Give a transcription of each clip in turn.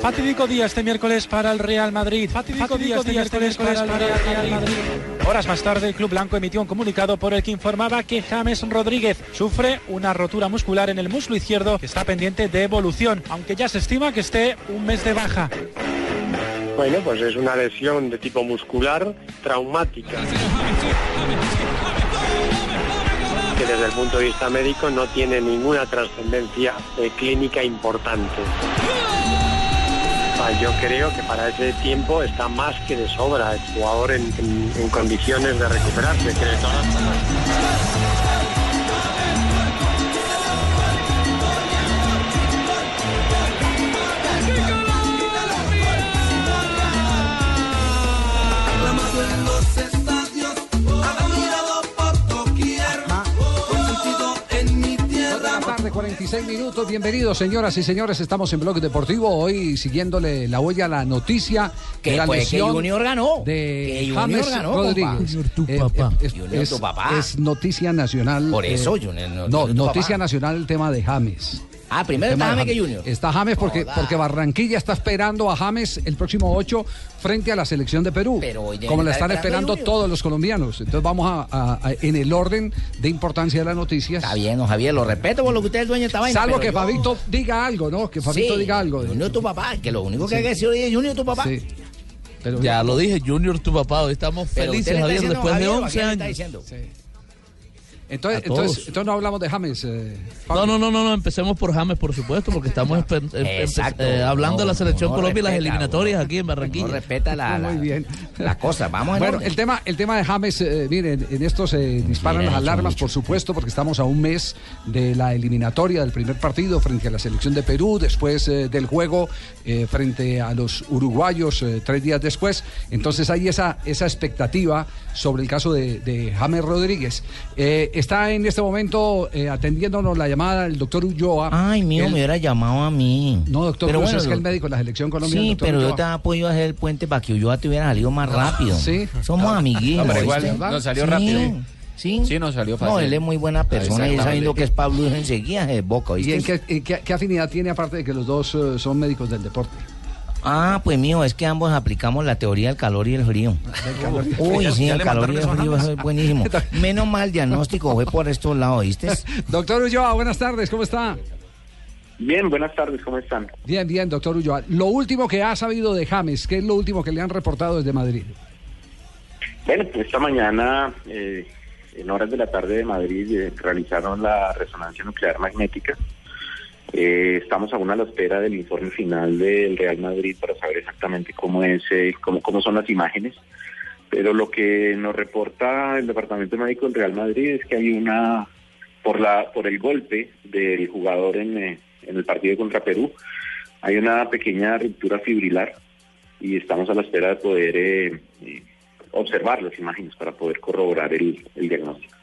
Fatídico día este miércoles para el Real Madrid. Fatídico, día este miércoles para el Real Madrid. Horas más tarde, el Club Blanco emitió un comunicado por el que informaba que James Rodríguez sufre una rotura muscular en el muslo izquierdo que está pendiente de evolución, aunque ya se estima que esté un mes de baja. Bueno, pues es una lesión de tipo muscular traumática. Que desde el punto de vista médico no tiene ninguna trascendencia eh, clínica importante. Yo creo que para ese tiempo está más que de sobra el jugador en, condiciones de recuperarse. que 46 minutos. Bienvenidos, señoras y señores. Estamos en Blog Deportivo. Hoy siguiéndole la huella a la noticia Que la que lesión Junior ganó. de Que Junior James ganó, Rodríguez. Junior, tu Eh, papá. eh, es, Junior, es- tu papá. es noticia nacional. Por eso, eh, Junior, no- no, Junior, tu noticia papá. nacional el tema de James. Ah, primero está James que Junior. Está James porque, Barranquilla está esperando a James el próximo 8 frente a la selección de Perú. Pero como la están esperando todos los colombianos. Entonces vamos a, a- a- en el orden de importancia de las noticias. Está bien, Javier, lo respeto por lo que usted es dueño de esta vaina. Salvo que yo- Fabito diga algo, ¿no? Que Fabito Sí, diga algo. Junior tu papá, que lo único que Sí. hay que decir hoy es Junior tu papá. Sí. Pero Ya lo dije, Junior, tu papá. Hoy estamos Pero felices, Javier, diciendo, después de Javier, ¿o a 11 quién le está años. Entonces, entonces, entonces no hablamos de James. eh. No, no, no, no, no, empecemos por James, por supuesto, porque estamos em- Exacto. eh, hablando de la selección no Colombia y las eliminatorias aquí en Barranquilla. No respeta la, la, Muy bien. la cosa. Vamos en Bueno, el tema, el tema de James, eh, miren, en esto se disparan Miren, las alarmas, mucho. por supuesto, porque estamos a un mes de la eliminatoria del primer partido frente a la selección de Perú, después eh, del juego eh, frente a los uruguayos eh, tres días después. Entonces hay esa, esa expectativa sobre el caso de, de James Rodríguez. Está en este momento eh, atendiéndonos la llamada el doctor Ulloa. Ay, mío, Él- me hubiera llamado a mí. No, doctor, pero Cruz, bueno, es que el médico de la selección colombiana. Sí, pero yo Ulloa. te había podido hacer el puente para que Ulloa te hubiera salido más rápido. Sí. Somos amiguitos. No, pero igual ¿oíste? nos salió Sí, rápido. Sí. Sí, nos salió fácil. No, él es muy buena persona y sabiendo que es Pablo enseguida se boca, ¿Y ¿oíste? en qué, en qué- qué afinidad tiene aparte de que los dos eh, son médicos del deporte? Ah, pues mío, es que ambos aplicamos la teoría del calor y el frío. Uy, sí, ¿Ya el calor y el frío eso es buenísimo. Menos mal el diagnóstico fue por estos lados, ¿viste? Doctor Ulloa, buenas tardes, ¿cómo está? Bien, buenas tardes, ¿cómo están? Bien, bien, doctor Ulloa. Lo último que ha sabido de James, ¿qué es lo último que le han reportado desde Madrid? Bueno, esta mañana, eh, en horas de la tarde de Madrid, eh, realizaron la resonancia nuclear magnética. Eh, estamos aún a la espera del informe final del Real Madrid para saber exactamente cómo es, eh, cómo, cómo son las imágenes. Pero lo que nos reporta el Departamento Médico del Real Madrid es que hay una, por la, por el golpe del jugador en, eh, en el partido contra Perú, hay una pequeña ruptura fibrilar y estamos a la espera de poder eh, eh, observar las imágenes para poder corroborar el, el diagnóstico.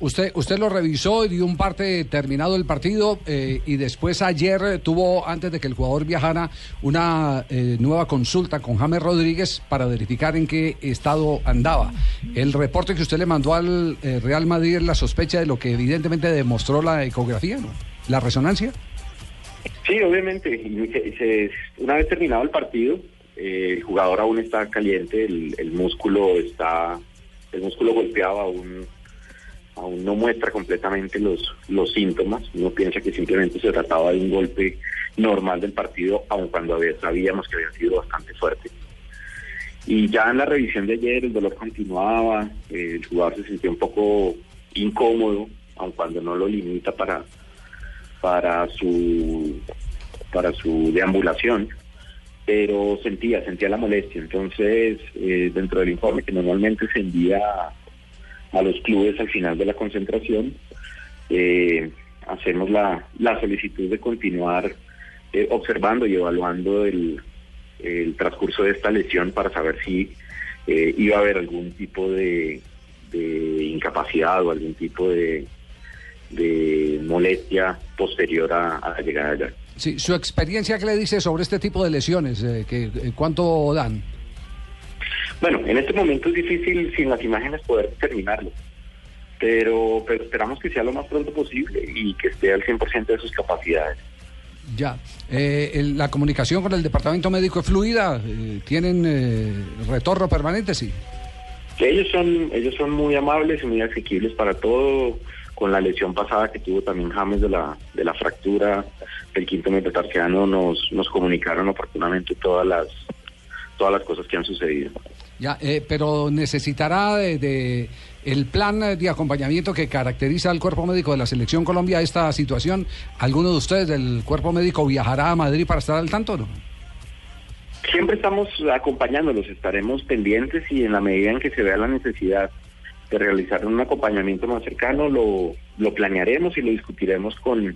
Usted, usted lo revisó y dio un parte terminado el partido eh, y después ayer tuvo, antes de que el jugador viajara, una eh, nueva consulta con James Rodríguez para verificar en qué estado andaba. El reporte que usted le mandó al eh, Real Madrid la sospecha de lo que evidentemente demostró la ecografía. La resonancia. Sí, obviamente. una vez terminado el partido, el jugador aún está caliente, el, el músculo está, el músculo golpeado aún, aún no muestra completamente los, los síntomas. Uno piensa que simplemente se trataba de un golpe normal del partido, aun cuando había- sabíamos que había sido bastante fuerte. Y ya en la revisión de ayer el dolor continuaba, eh, el jugador se sintió un poco incómodo aun cuando no lo limita para, para su para su deambulación, pero sentía, sentía la molestia. Entonces, eh, dentro del informe que normalmente se envía a, los clubes al final de la concentración, eh, hacemos la, la solicitud de continuar eh, observando y evaluando el, el transcurso de esta lesión para saber si eh, iba a haber algún tipo de, de incapacidad o algún tipo de, de molestia posterior a, a la llegada allá. Sí, su experiencia, ¿qué le dice sobre este tipo de lesiones? Eh, que, eh, ¿Cuánto dan? Bueno, en este momento es difícil sin las imágenes poder determinarlo, pero, pero esperamos que sea lo más pronto posible y que esté al 100% de sus capacidades. Ya. Eh, el- ¿La comunicación con el departamento médico es fluida? Eh, ¿Tienen eh, retorno permanente? Sí. Ellos son, ellos son muy amables y muy asequibles para todo. Con la lesión pasada que tuvo también James de la, de la fractura del quinto metatarsiano, nos, nos comunicaron oportunamente todas las, todas las cosas que han sucedido. Ya, eh, pero necesitará de, el plan de acompañamiento que caracteriza al cuerpo médico de la selección Colombia esta situación. ¿Alguno de ustedes del cuerpo médico viajará a Madrid para estar al tanto? Siempre estamos acompañándolos, estaremos pendientes y en la medida en que se vea la necesidad de realizar un acompañamiento más cercano, lo, lo planearemos y lo discutiremos con,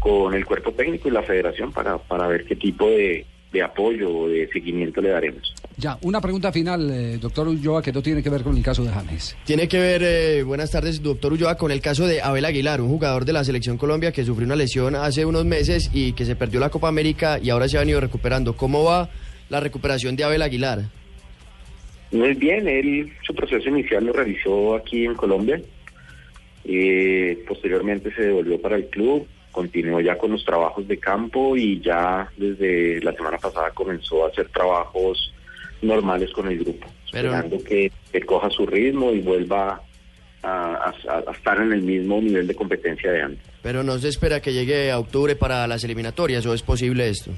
con el cuerpo técnico y la federación para, para ver qué tipo de, de apoyo o de seguimiento le daremos. Ya, una pregunta final, eh, doctor Ulloa, que no tiene que ver con el caso de James. Tiene que ver, eh, buenas tardes, doctor Ulloa, con el caso de Abel Aguilar, un jugador de la Selección Colombia que sufrió una lesión hace unos meses y que se perdió la Copa América y ahora se ha venido recuperando. ¿Cómo va la recuperación de Abel Aguilar? Muy bien, él su proceso inicial lo realizó aquí en Colombia, eh, posteriormente se devolvió para el club, continuó ya con los trabajos de campo y ya desde la semana pasada comenzó a hacer trabajos normales con el grupo, Pero- esperando que, que coja su ritmo y vuelva a, a- a estar en el mismo nivel de competencia de antes. Pero no se espera que llegue a octubre para las eliminatorias, ¿o es posible esto?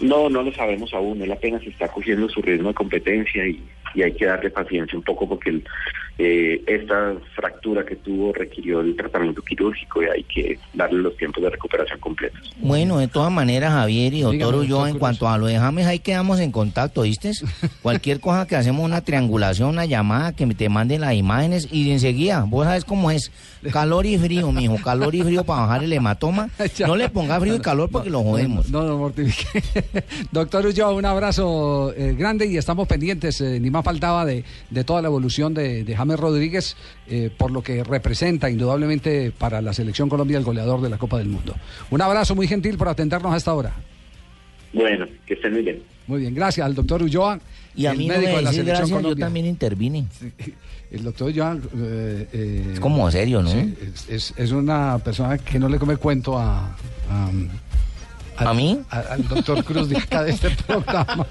No, no lo sabemos aún, él apenas está cogiendo su ritmo de competencia y, y hay que darle paciencia un poco porque el, eh, esta fractura que tuvo requirió el tratamiento quirúrgico y hay que darle los tiempos de recuperación completos. Bueno, de todas maneras, Javier y doctor Dígame, Ulloa, en cuanto a lo de James, ahí quedamos en contacto, ¿viste? Cualquier cosa que hacemos una triangulación, una llamada, que te manden las imágenes y enseguida, vos sabes cómo es, calor y frío, mijo, calor y frío para bajar el hematoma. No le ponga frío y calor porque lo jodemos. No, no, mortifique. Doctor Ulloa, un abrazo eh, grande y estamos pendientes, eh, ni más faltaba, de, de toda la evolución de, de James Rodríguez, eh, por lo que representa indudablemente para la selección Colombia el goleador de la Copa del Mundo. Un abrazo muy gentil por atendernos hasta ahora. Bueno, que estén muy bien. Muy bien, gracias al doctor Ulloa. Y a el mí no médico me de la selección gracias, yo también intervine. El doctor Ulloa eh, eh, Es como serio, ¿no? sí, es, es- es una persona que no le come cuento a... a al- ¿A mí? al doctor Cruz de acá de este programa.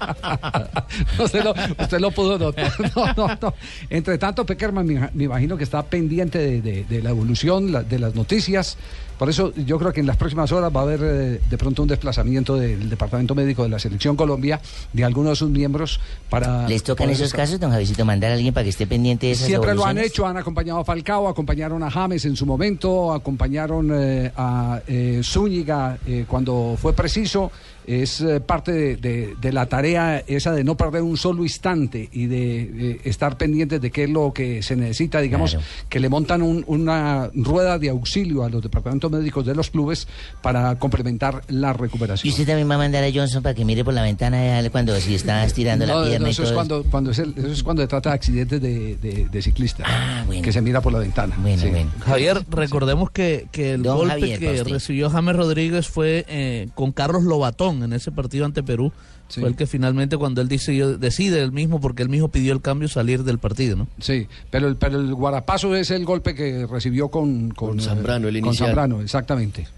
usted, lo, usted lo pudo notar. No, no, no. Entre tanto, Peckerman me, me imagino que está pendiente de, de- de la evolución, la- de las noticias. Por eso yo creo que en las próximas horas va a haber eh, de pronto un desplazamiento del Departamento Médico de la Selección Colombia, de algunos de sus miembros, para... ¿Les tocan poder esos estar- casos, don Javisito, mandar a alguien para que esté pendiente de esas Siempre lo han hecho, han acompañado a Falcao, acompañaron a James en su momento, acompañaron eh, a eh, Zúñiga eh, cuando fue preciso. Es eh, parte de, de- de la tarea esa de no perder un solo instante y de, eh, estar pendientes de qué es lo que se necesita, digamos, Claro. que le montan un- una rueda de auxilio a los departamentos médicos de los clubes para complementar la Y recuperación. usted también va a mandar a Johnson para que mire por la ventana cuando si está estirando No, la pierna no, y eso, es cuando, cuando es el- eso es cuando se trata de accidentes de, de- de ciclistas, Ah, bueno. que se mira por la ventana. Bueno, Sí. bueno. Javier, recordemos que, que el Don golpe Javier, que recibió James Rodríguez fue eh, con Carlos Lobatón en ese partido ante Perú. Sí. Fue el que finalmente cuando él decidió, decide él mismo, porque él mismo pidió el cambio, salir del partido, ¿no? Sí, pero el, pero el guarapazo es el golpe que recibió con, con, Con Zambrano, el con inicial. Zambrano, exactamente.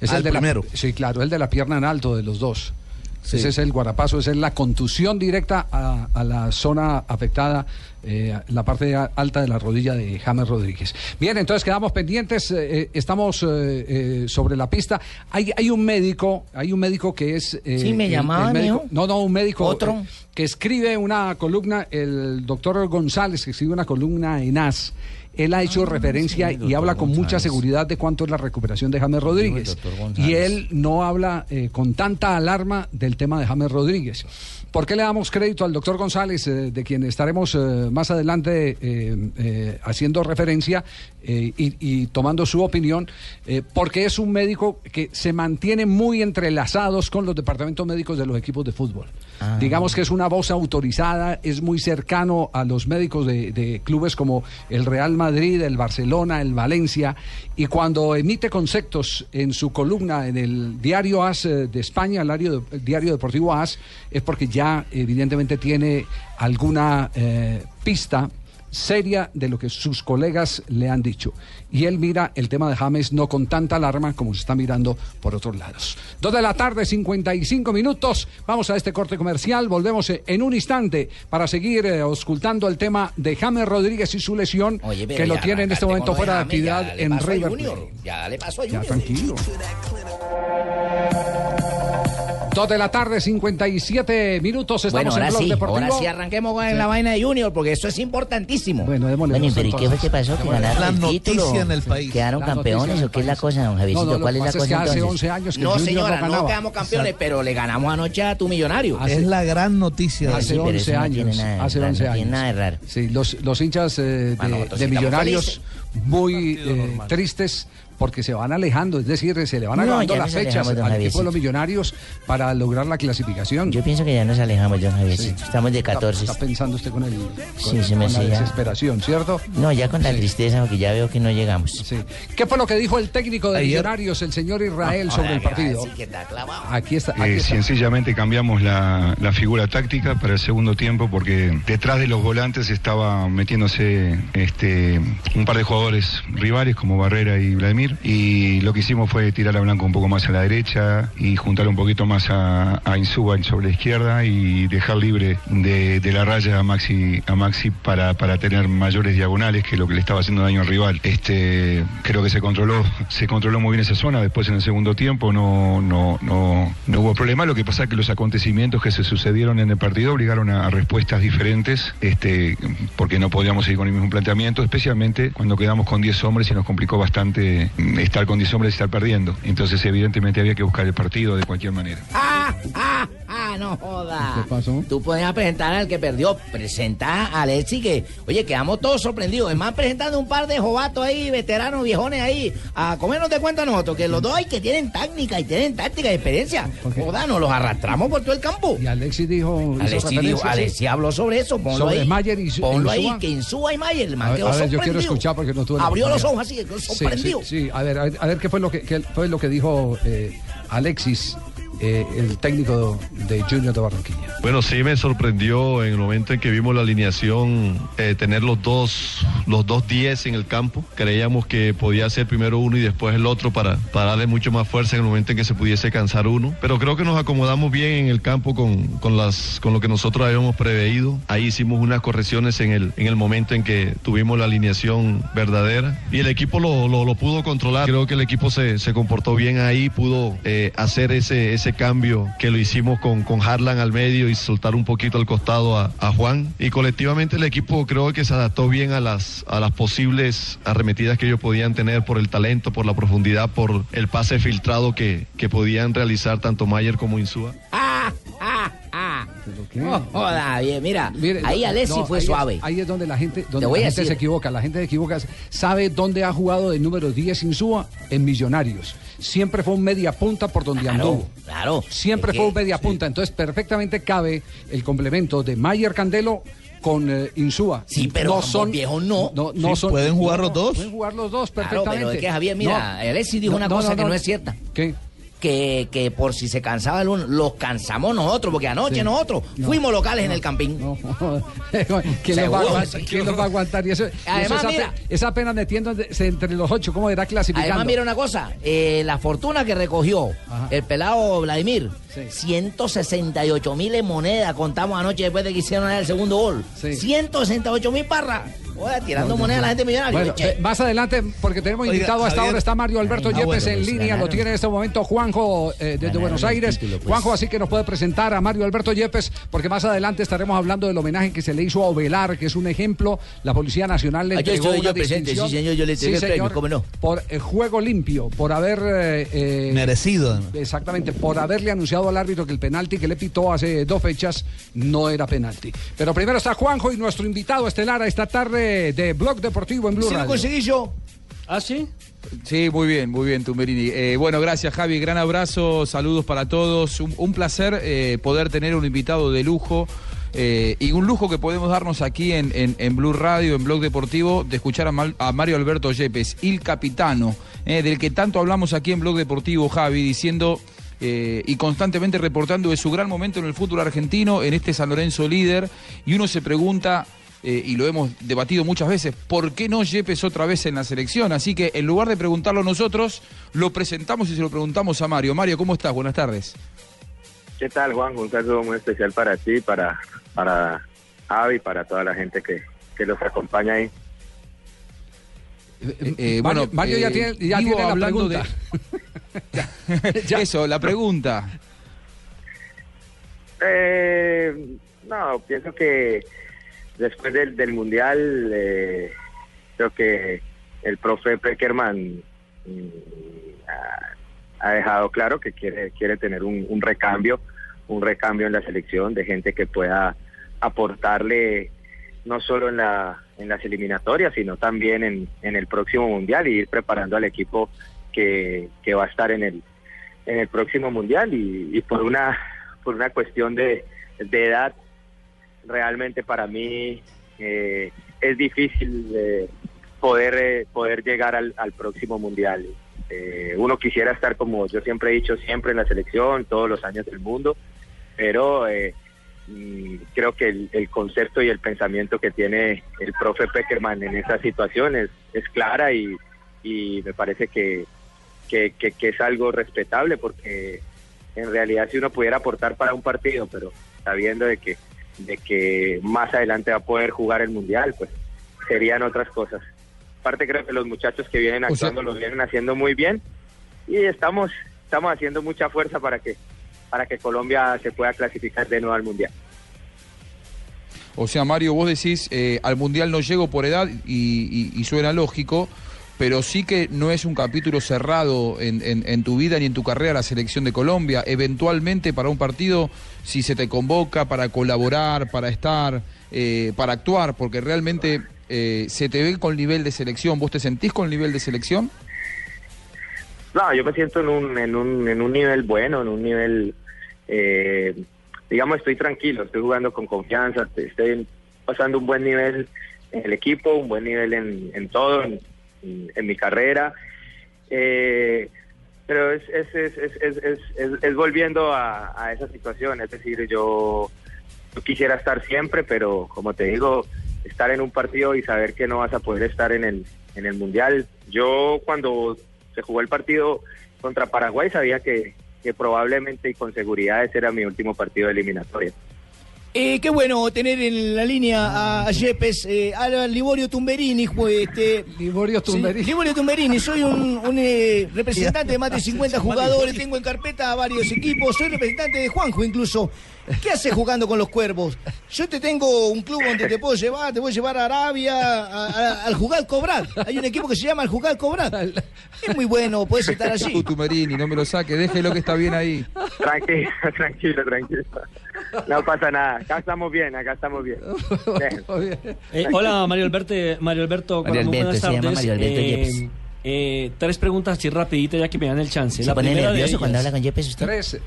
Es Ah, el el de primero. La, sí, claro, el de la pierna en alto de los dos. Sí. Ese es el guarapazo, esa es la contusión directa a, a la zona afectada, eh, la parte alta de la rodilla de James Rodríguez. Bien, entonces quedamos pendientes, eh, eh, estamos eh, eh, sobre la pista. Hay, hay un médico, hay un médico que es... eh, Sí, me el- llamaban, el médico-. No, no, un médico... ¿Otro? eh, que escribe una columna, el doctor González, que escribe una columna en AS, él ha hecho referencia y habla con mucha seguridad de cuánto es la recuperación de James Rodríguez. Y él no habla eh, con tanta alarma del tema de James Rodríguez. ¿Por qué le damos crédito al doctor González, eh, de quien estaremos eh, más adelante haciendo referencia eh, y, y tomando su opinión? Eh, porque es un médico que se mantiene muy entrelazados con los departamentos médicos de los equipos de fútbol. Ah. Digamos que es una voz autorizada, es muy cercano a los médicos de, de clubes como el Real Madrid, el Barcelona, el Valencia, y cuando emite conceptos en su columna en el diario AS eh, de España, el diario, el diario deportivo AS, es porque ya evidentemente tiene alguna eh, pista seria de lo que sus colegas le han dicho. Y él mira el tema de James no con tanta alarma como se está mirando por otros lados. Dos de la tarde, 55 minutos. Vamos a este corte comercial. Volvemos eh, en un instante para seguir eh, auscultando el tema de James Rodríguez y su lesión, Oye, que lo tiene en este momento fuera de actividad en River Junior. Ya le pasó a Ya, tranquilo. Dos de la tarde, 57 minutos. Estamos Bueno, ahora en Blog sí, Deportivo. ahora sí arranquemos con Sí. la vaina de Junior, porque eso es importantísimo. Bueno, démosle Bueno, pero ¿y qué fue que pasó? ¿Que ganaron La el noticia título? en el país. ¿Quedaron La campeones o qué es la cosa, don Javiercito? No, no, lo ¿Cuál que es la pasa es cosa que hace entonces? 11 años que No, Junior no señora, no ganaba. quedamos campeones, pero le ganamos anoche a tu millonario. Hace- Es la gran noticia. Hace Sí, pero 11 eso no años. nada de hace raro, 11 no tiene años. nada de raro. Sí, los, los hinchas eh, de, Bueno, nosotros de millonarios muy eh, tristes porque se van alejando, es decir, se le van No, acabando las fechas al equipo de los millonarios para lograr la clasificación. Yo pienso que ya nos alejamos, Javier. Sí. Estamos de Está- 14. Está, pensando usted con, el, con, Sí, se me con la desesperación, ¿cierto? No, ya con la Sí. tristeza, porque ya veo que no llegamos. Sí. ¿Qué fue lo que dijo el técnico de Ayer- Millonarios, el señor Israel, Ahora, sobre el ¿qué va a partido? decir que está clavado? Aquí está. Aquí Eh, está. sencillamente cambiamos la, la figura táctica para el segundo tiempo porque detrás de los volantes estaba metiéndose este, un par de jugadores rivales como Barrera y Vladimir y lo que hicimos fue tirar a Blanco un poco más a la derecha y juntar un poquito más a, a Insúa sobre la izquierda y dejar libre de, la raya a Maxi, a Maxi para, para tener mayores diagonales que lo que le estaba haciendo daño al rival. Este, creo que se controló, se controló muy bien esa zona, después en el segundo tiempo no, no, no, no hubo problema, lo que pasa es que los acontecimientos que se sucedieron en el partido obligaron a, respuestas diferentes, este, porque no podíamos seguir con el mismo planteamiento, especialmente cuando quedamos con 10 hombres y nos complicó bastante estar con 10 hombres y estar perdiendo. Entonces evidentemente había que buscar el partido de cualquier manera. ¡Ah, ah, ah! No joda. ¿Qué pasó? Tú podías presentar al que perdió. Presenta a Alexi que, oye, quedamos todos sorprendidos. Es más, presentando un par de jovatos ahí, veteranos, viejones ahí, a comernos de cuenta a nosotros, que los dos hay que tienen técnica y tienen táctica y experiencia. Joda, nos los arrastramos por todo el campo. Y Alexis dijo. Alexi, dijo. Alexi habló sobre eso, ponlo Sobre ahí. Mayer y Su- ponlo y ahí, que Insúa y Mayer, el man A ver, quedó a ver, yo quiero escuchar porque no tuve Abrió los ojos así, Sí, sorprendido. Sí, sí. A ver, a ver, qué fue lo que fue lo que dijo eh, Alexis, eh, el técnico de Junior de Barranquilla. Bueno, sí me sorprendió en el momento en que vimos la alineación eh, tener los dos los dos 10 en el campo. Creíamos que podía ser primero uno y después el otro para, para darle mucho más fuerza en el momento en que se pudiese cansar uno. Pero creo que nos acomodamos bien en el campo con, con, las, con lo que nosotros habíamos preveído. Ahí hicimos unas correcciones en el, en el momento en que tuvimos la alineación verdadera y el equipo lo, lo, pudo controlar. Creo que el equipo se, se comportó bien ahí, pudo eh, hacer ese, ese cambio que lo hicimos con, con Harlan al medio y soltar un poquito al costado a, a Juan. Y colectivamente el equipo creo que se adaptó bien a las, a las posibles arremetidas que ellos podían tener por el talento, por la profundidad, por el pase filtrado que, que podían realizar tanto Mayer como Insúa. Ah, ah, ah. Oh, joda, bien, mira, Mire, ahí Alexi no, fue ahí es- suave. ahí es donde la gente, donde voy la a gente se equivoca. La gente se equivoca. ¿Sabe dónde ha jugado de número 10 Insúa? En Millonarios. Siempre fue un media punta por donde Claro, anduvo. claro. Siempre fue un media punta. Entonces, perfectamente cabe el complemento de Mayer Candelo con eh, Insúa. Sí, pero ambos viejos no. No, no Sí, son. pueden jugar no, los dos. Pueden jugar los dos Claro, perfectamente. pero es que Javier, mira, Alexis dijo una cosa que no es cierta. ¿Qué? Que, que por si se cansaba el uno, los cansamos nosotros, porque anoche Sí. nosotros No. fuimos locales en el campín. No, ¿Quién, los va, a aguantar? sí. ¿Quién los va a aguantar? Y eso, y Además, eso es, mira- es apenas metiéndose entre los ocho. ¿Cómo era clasificando? Además, mira una cosa, eh, la fortuna que recogió Ajá. el pelado Vladimir, Sí. 168 mil en moneda contamos anoche después de que hicieron el segundo gol. Sí. 168 mil barras. Tirando moneda a la gente millonaria. Bueno, eh, más adelante, porque tenemos Oiga, invitado hasta ahora, está Mario Alberto Ay, ah, Yepes bueno, en pues, línea, lo tiene en este momento Juanjo eh, desde Ganaron Buenos el Aires. título, pues. Juanjo, así que nos puede presentar a Mario Alberto Yepes, porque más adelante estaremos hablando del homenaje que se le hizo a Ovelar, que es un ejemplo. La Policía Nacional le Ah, yo entregó estoy una yo presente, sí, señor, yo le entregué el premio, ¿cómo no? Por eh, juego limpio, por haber... eh, Merecido. Exactamente, por haberle anunciado al árbitro que el penalti que le pitó hace dos fechas no era penalti. Pero primero está Juanjo y nuestro invitado estelar a esta tarde de Blog Deportivo en Blue Si lo Radio. conseguí yo. ¿Ah, sí? Sí, muy bien, muy bien, Tumberini. Eh, bueno, gracias Javi, gran abrazo, saludos para todos. Un, un placer eh, poder tener un invitado de lujo eh, y un lujo que podemos darnos aquí en, en- en Blue Radio, en Blog Deportivo, de escuchar a, Mal- a Mario Alberto Yepes, il capitano, eh, del que tanto hablamos aquí en Blog Deportivo, Javi, diciendo eh, y constantemente reportando de su gran momento en el fútbol argentino, en este San Lorenzo líder, y uno se pregunta eh, y lo hemos debatido muchas veces, ¿por qué no Yepes otra vez en la selección? Así que en lugar de preguntarlo nosotros, lo presentamos y se lo preguntamos a Mario. Mario, ¿cómo estás? Buenas tardes. ¿Qué tal, Juan? Un saludo muy especial para ti, para, para Javi, para toda la gente que, que los acompaña ahí. Eh, Eh, bueno, Mario ya eh, tiene, ya digo, tiene la hablando pregunta. Eso, la pregunta. Eh, no, pienso que después del, del Mundial, eh, creo que el profe Peckerman mm, ha, dejado claro que quiere, quiere tener un, un recambio, un recambio en la selección de gente que pueda aportarle no solo en, la, en las eliminatorias, sino también en, en el próximo Mundial y ir preparando al equipo que, que va a estar en el, en el próximo Mundial. Y, y por una por una cuestión de, de edad realmente para mí eh, es difícil eh, poder eh, poder llegar al, próximo mundial. Eh, uno quisiera estar como yo siempre he dicho siempre en la selección todos los años del mundo pero mm, creo que el, concepto y el pensamiento que tiene el profe Peckerman en esa situación es, clara y, me parece que- que es algo respetable porque en realidad si uno pudiera aportar para un partido, pero sabiendo de que de que más adelante va a poder jugar el mundial, pues serían otras cosas. Aparte creo que los muchachos que vienen O sea- actuando lo vienen haciendo muy bien y estamos estamos haciendo mucha fuerza para que para que Colombia se pueda clasificar de nuevo al mundial. O sea, Mario, vos decís, eh, al Mundial no llego por edad y, y- y suena lógico, pero sí que no es un capítulo cerrado en, tu vida ni en tu carrera la selección de Colombia. Eventualmente para un partido, si se te convoca para colaborar, para estar, eh, para actuar, porque realmente eh, se te ve con nivel de selección, ¿vos te sentís con nivel de selección? No, yo me siento en un, en un, en un nivel bueno, en un nivel, eh, digamos, estoy tranquilo, estoy jugando con confianza, estoy pasando un buen nivel en el equipo, un buen nivel en, todo, en- en mi carrera. Eh, pero es, es, es- es- es volviendo a, a esa situación, es decir, yo, yo quisiera estar siempre, pero como te digo, estar en un partido y saber que no vas a poder estar en el, en el Mundial. Yo cuando se jugó el partido contra Paraguay sabía que, que probablemente y con seguridad ese era mi último partido de eliminatoria. Eh, qué bueno tener en la línea a Yepes, eh, a Liborio Tumberini. pues, Este, Liborio Tumberini. Sí, Liborio Tumberini, soy un, un, eh, representante de más de 50 jugadores, tengo en carpeta a varios equipos, soy representante de Juanjo incluso. ¿Qué haces jugando con los cuervos? Yo te tengo un club donde te puedo llevar, te voy a llevar a Arabia, a- a- al Jugal Cobral. Hay un equipo que se llama el Jugal Cobral. Es muy bueno, puedes estar allí. Tumerini, no me lo saque, déjelo que está bien ahí. Tranquilo, tranquilo, tranquilo. No pasa nada, acá estamos bien, acá estamos bien. Bien. Eh, hola, Mario Alberto. Mario Alberto, Mario muy Alberto, buenas se llama tardes. Mario Alberto Eh, eh, tres preguntas así rapidito ya que me dan el chance. ¿Se pone primera de nervioso ellas- cuando habla con Yepes usted? Tres.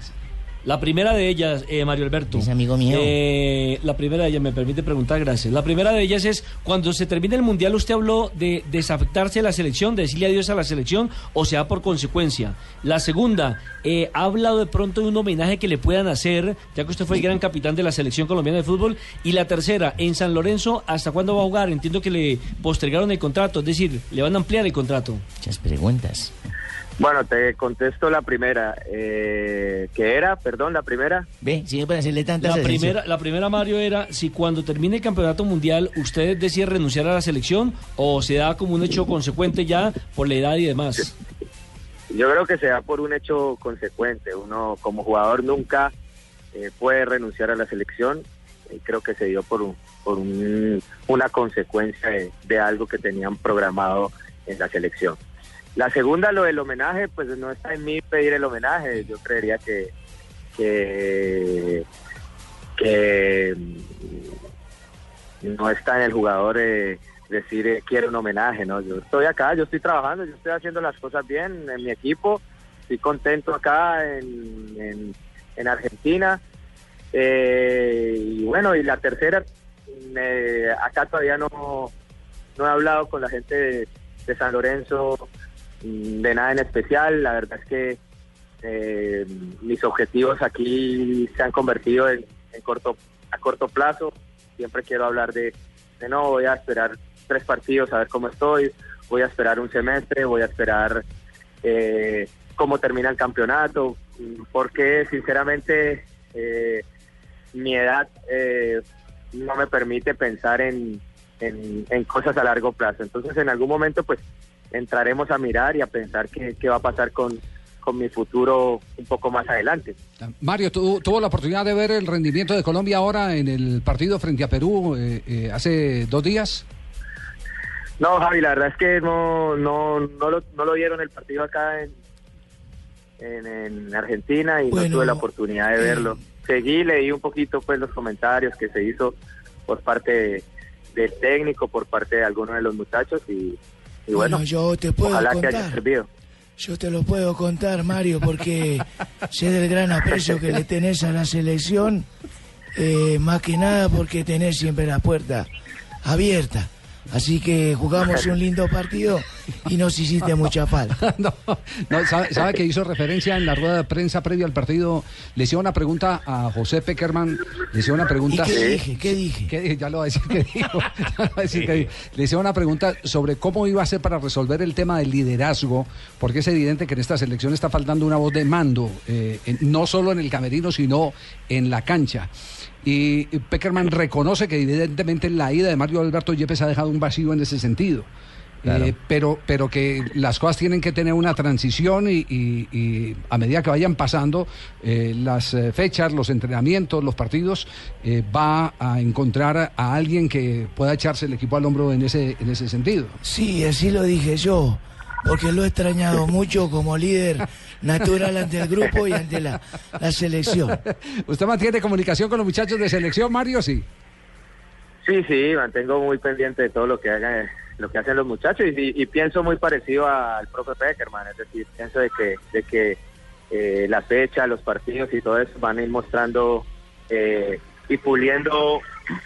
La primera de ellas, eh, Mario Alberto. Es amigo mío. Eh, la primera de ellas, me permite preguntar, gracias. La primera de ellas es, cuando se termine el Mundial, ¿usted habló de desafectarse de la selección, de decirle adiós a la selección, o sea, por consecuencia? La segunda, eh, ¿ha hablado de pronto de un homenaje que le puedan hacer, ya que usted fue el gran capitán de la selección colombiana de fútbol? Y la tercera, en San Lorenzo, ¿hasta cuándo va a jugar? Entiendo que le postergaron el contrato, es decir, le van a ampliar el contrato. Muchas preguntas. Bueno, te contesto la primera. Eh, ¿Qué era? Perdón, la primera. Ve, sigue para hacerle tantas La primera, la primera, Mario, era si cuando termine el campeonato mundial usted decide renunciar a la selección o se da como un hecho consecuente ya por la edad y demás. Yo creo que se da por un hecho consecuente. Uno como jugador nunca eh, puede renunciar a la selección. Y creo que se dio por, un- por un- una consecuencia de, de algo que tenían programado en la selección. La segunda, lo del homenaje, pues no está en mí pedir el homenaje. Yo creería que, que, mm, no está en el jugador eh, decir eh, quiero un homenaje, ¿no? Yo estoy acá, yo estoy trabajando, yo estoy haciendo las cosas bien en mi equipo, estoy contento acá en, en, en Argentina. Eh, y bueno, y la tercera, acá todavía no, no he hablado con la gente de, San Lorenzo de nada en especial. La verdad es que eh, mis objetivos aquí se han convertido en, en corto a corto plazo. Siempre quiero hablar de, de no, voy a esperar tres partidos a ver cómo estoy, voy a esperar un semestre, voy a esperar eh, cómo termina el campeonato, porque sinceramente eh, mi edad eh, no me permite pensar en, en, en cosas a largo plazo. Entonces en algún momento pues entraremos a mirar y a pensar qué, qué va a pasar con, con mi futuro un poco más adelante. Mario, ¿tu- ¿tuvo la oportunidad de ver el rendimiento de Colombia ahora en el partido frente a Perú eh, eh, hace dos días? No, Javi, la verdad es que no, no, no, lo, no lo dieron el partido acá en, en, en Argentina y Bueno, no tuve la oportunidad de verlo. Seguí, leí un poquito pues los comentarios que se hizo por parte de- del técnico, por parte de algunos de los muchachos y, y bueno, Bueno, yo te puedo ojalá que contar. haya servido. Yo te lo puedo contar, Mario, porque sé del gran aprecio que le tenés a la selección, eh, más que nada porque tenés siempre la puerta abierta. Así que jugamos un lindo partido y nos hiciste mucha falta. no, no, ¿sabe, sabe que hizo referencia en la rueda de prensa previa al partido? Le hicieron una pregunta a José Peckerman. Le hicieron una pregunta. ¿Y qué dije? ¿Qué dije? ¿Qué- Ya lo va a decir que dijo. Ya lo va a decir que dijo. Le hicieron una pregunta sobre cómo iba a ser para resolver el tema del liderazgo, porque es evidente que en esta selección está faltando una voz de mando, eh, en- no solo en el camerino, sino en la cancha. Y Peckerman reconoce que evidentemente la ida de Mario Alberto Yepes ha dejado un vacío en ese sentido. Claro. Eh, pero, pero que las cosas tienen que tener una transición y, y- y a medida que vayan pasando eh, las eh, fechas, los entrenamientos, los partidos, eh, va a encontrar a alguien que pueda echarse el equipo al hombro en ese, en ese sentido. Sí, así lo dije yo, porque lo he extrañado mucho como líder natural ante el grupo y ante la, la selección. ¿Usted mantiene comunicación con los muchachos de selección, Mario? Sí. Sí, sí, mantengo muy pendiente de todo lo que hagan, lo que hacen los muchachos y, y pienso muy parecido al profe Peckerman, es decir, pienso de que, de que eh, la fecha, los partidos y todo eso van a ir mostrando eh, y puliendo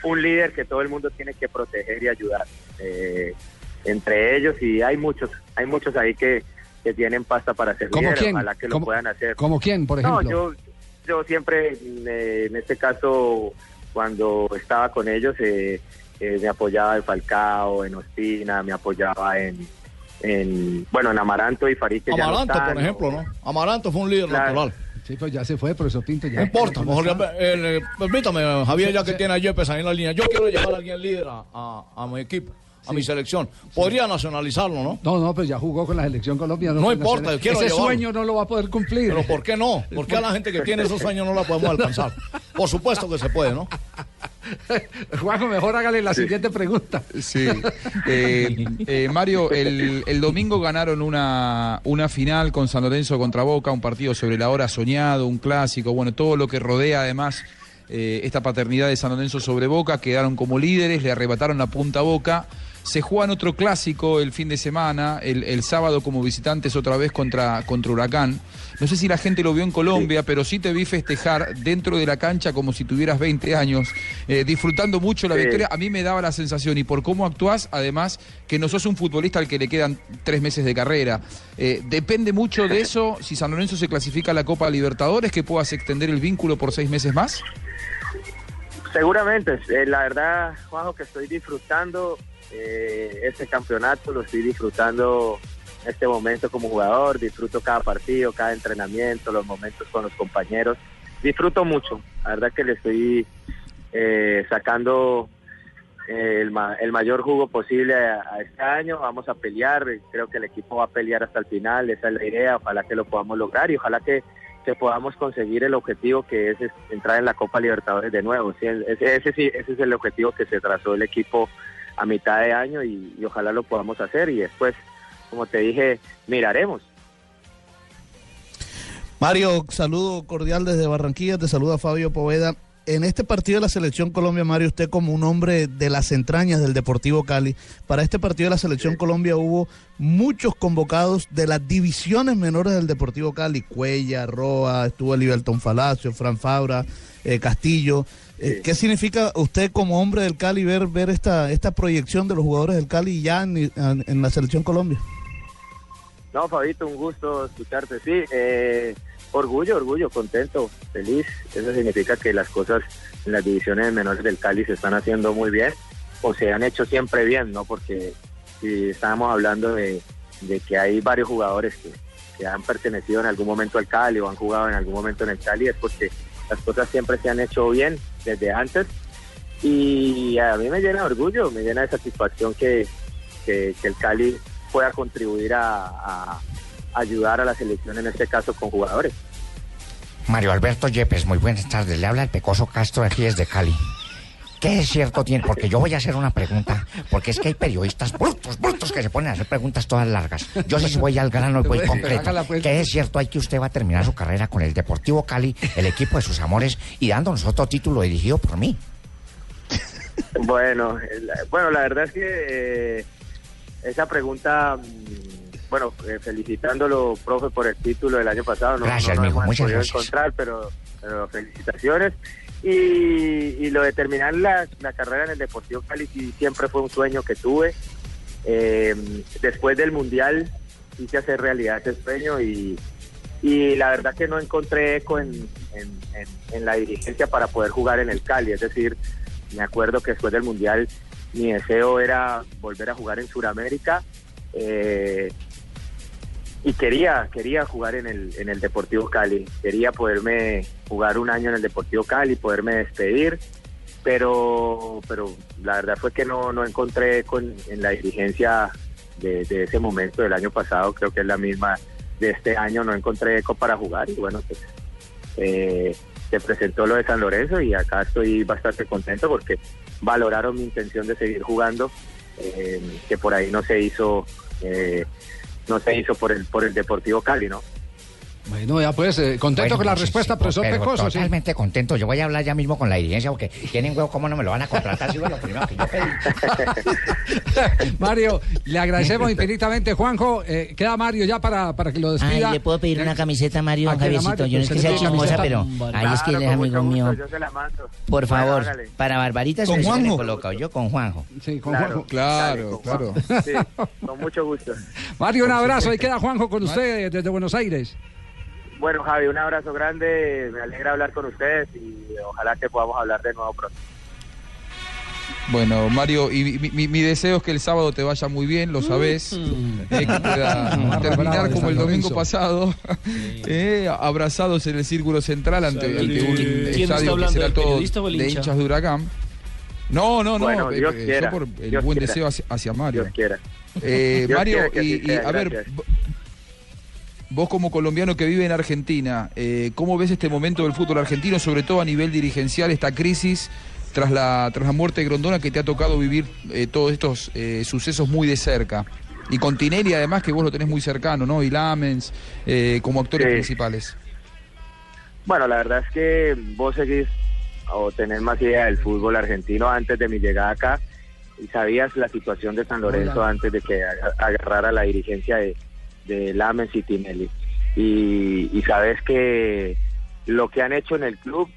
un líder que todo el mundo tiene que proteger y ayudar. Eh, entre ellos y hay muchos, hay muchos ahí que, que tienen pasta para ser ¿Cómo líder, quién? ojalá que lo ¿Cómo- puedan hacer. ¿Como quién, por No, ejemplo? yo, yo siempre, eh, en este caso, cuando estaba con ellos, eh, eh, me apoyaba en Falcao, en Ospina, me apoyaba en, en bueno, en Amaranto y Farid, que ya no Amaranto, están, por ejemplo, ¿no? Amaranto fue un líder Claro. natural. Sí, pues ya se fue, profesor Pinto. Ya. No importa, mejor, eh, eh, permítame, Javier, ya que tiene a Yepes ahí en la línea. Yo quiero llevar a alguien líder a, a- a mi equipo, a mi selección. Podría nacionalizarlo, ¿no? No, no, pues ya jugó con la selección Colombia. No importa, yo quiero Ese llevarlo. sueño no lo va a poder cumplir. Pero ¿por qué no? ¿Por qué a la gente que tiene esos sueños no la podemos alcanzar? Por supuesto que se puede, ¿no? Juanjo, mejor hágale la siguiente pregunta. Sí. Eh, eh, Mario, el, el domingo ganaron una, una final con San Lorenzo contra Boca, un partido sobre la hora soñado, un clásico, bueno, todo lo que rodea además eh, esta paternidad de San Lorenzo sobre Boca, quedaron como líderes, le arrebataron la punta a Boca. Se juegan otro clásico el fin de semana, el, el sábado como visitantes otra vez contra, contra Huracán. No sé si la gente lo vio en Colombia, pero sí te vi festejar dentro de la cancha como si tuvieras 20 años, eh, disfrutando mucho la Sí. victoria. A mí me daba la sensación, y por cómo actuás, además, que no sos un futbolista al que le quedan tres meses de carrera. Eh, depende mucho de eso, si San Lorenzo se clasifica a la Copa Libertadores, que puedas extender el vínculo por seis meses más. Seguramente, eh, la verdad, Juanjo, que estoy disfrutando eh, este campeonato, lo estoy disfrutando este momento como jugador, disfruto cada partido, cada entrenamiento, los momentos con los compañeros, disfruto mucho, la verdad que le estoy eh, sacando eh, el, el mayor jugo posible a, este año, vamos a pelear, creo que el equipo va a pelear hasta el final, esa es la idea, ojalá que lo podamos lograr y ojalá que, podamos conseguir el objetivo que es, entrar en la Copa Libertadores de nuevo, sí, ese, ese, ese es el objetivo que se trazó el equipo a mitad de año y, y ojalá lo podamos hacer y después, como te dije, miraremos. Mario, saludo cordial desde Barranquilla, te saluda Fabio Poveda. En este partido de la Selección Colombia, Mario, usted como un hombre de las entrañas del Deportivo Cali, para este partido de la Selección Colombia hubo muchos convocados de las divisiones menores del Deportivo Cali, Cuella, Roa, estuvo Liberton Falacio, Fran Fabra, eh, Castillo. Eh, ¿Qué significa usted como hombre del Cali ver, ver esta, esta proyección de los jugadores del Cali ya en, la Selección Colombia? No, Fabito, un gusto escucharte. Sí, eh, orgullo, orgullo, contento, feliz. Eso significa que las cosas en las divisiones menores del Cali se están haciendo muy bien o se han hecho siempre bien, ¿no? Porque si estábamos hablando de, de que hay varios jugadores que, que han pertenecido en algún momento al Cali o han jugado en algún momento en el Cali, es porque las cosas siempre se han hecho bien desde antes. Y a mí me llena de orgullo, me llena de satisfacción que, que, el Cali pueda contribuir a, a ayudar a la selección, en este caso con jugadores. Mario Alberto Yepes, muy buenas tardes. Le habla el Pecoso Castro aquí desde Cali. ¿Qué es cierto tiene? Porque yo voy a hacer una pregunta, porque es que hay periodistas brutos, brutos que se ponen a hacer preguntas todas largas. Yo sí voy al grano y voy pues. ¿Qué es cierto? Hay que usted va a terminar su carrera con el Deportivo Cali, el equipo de sus amores, y dándonos otro título dirigido por mí. Bueno, el- bueno, la verdad es que eh, esa pregunta, mm, bueno, eh, felicitándolo, profe, por el título del año pasado. No, Gracias, no, no mijo, hemos muchas podido gracias. encontrar, pero, pero felicitaciones. Y, y lo de terminar la, carrera en el Deportivo Cali sí, siempre fue un sueño que tuve. Eh, después del Mundial quise hacer realidad ese sueño y, y la verdad que no encontré eco en, en- en- en la dirigencia para poder jugar en el Cali. Es decir, me acuerdo que después del Mundial mi deseo era volver a jugar en Sudamérica eh, y quería quería jugar en el, en el Deportivo Cali. Quería poderme jugar un año en el Deportivo Cali, poderme despedir, pero pero la verdad fue que no, no encontré con, en la dirigencia de, ese momento del año pasado, creo que es la misma de este año, no encontré eco para jugar y bueno, pues eh, se presentó lo de San Lorenzo y acá estoy bastante contento porque valoraron mi intención de seguir jugando, eh, que por ahí no se hizo, eh, no se hizo por el por el Deportivo Cali, ¿no? Bueno, ya pues, eh, contento Bueno, con la sí, respuesta, sí, profesor pero Pecoso. sí. Totalmente contento. Yo voy a hablar ya mismo con la dirigencia porque tienen huevo, ¿cómo no me lo van a contratar? Si lo primero que yo pedí. Mario, le agradecemos infinitamente. Juanjo, eh, queda Mario ya para, para que lo despida. Ay, ¿le puedo pedir una camiseta, Mario, ¿A a Javiercito? Mario? Yo no es Se que sea chismosa, pero ahí es que él es con amigo mucho mío. gusto, yo se la mando. Por favor, para Barbarita ¿Con se Juanjo? coloca yo con Juanjo. Sí, con Claro, Juanjo. Claro, claro. Sí, con mucho gusto. Mario, un abrazo. Ahí queda Juanjo con usted desde Buenos Aires. Bueno, Javi, un abrazo grande. Me alegra hablar con ustedes y ojalá que podamos hablar de nuevo pronto. Bueno, Mario, y mi, mi- mi deseo es que el sábado te vaya muy bien, lo sabés. Mm. eh, que pueda terminar como el domingo pasado, eh, abrazados en el círculo central ante, un ¿Quién está estadio que será el todo el de hincha? hinchas de Huracán. No, no, no, Bueno, eh, Dios quiera, yo por el Dios buen quiera. deseo hacia, hacia Mario. Dios quiera. Eh, Dios Mario, quiera así y, a ver, vos como colombiano que vive en Argentina, eh, ¿cómo ves este momento del fútbol argentino, sobre todo a nivel dirigencial, esta crisis tras la, tras la muerte de Grondona que te ha tocado vivir eh, todos estos eh, sucesos muy de cerca? Y con Tinelli además que vos lo tenés muy cercano, ¿no? Y Lamens eh, como actores Sí. principales. Bueno, la verdad es que vos seguís o tenés más idea del fútbol argentino antes de mi llegada acá y sabías la situación de San Lorenzo Hola. antes de que aga- agarrara la dirigencia de, de Lamens y Tinelli. Y, y sabes que lo que han hecho en el club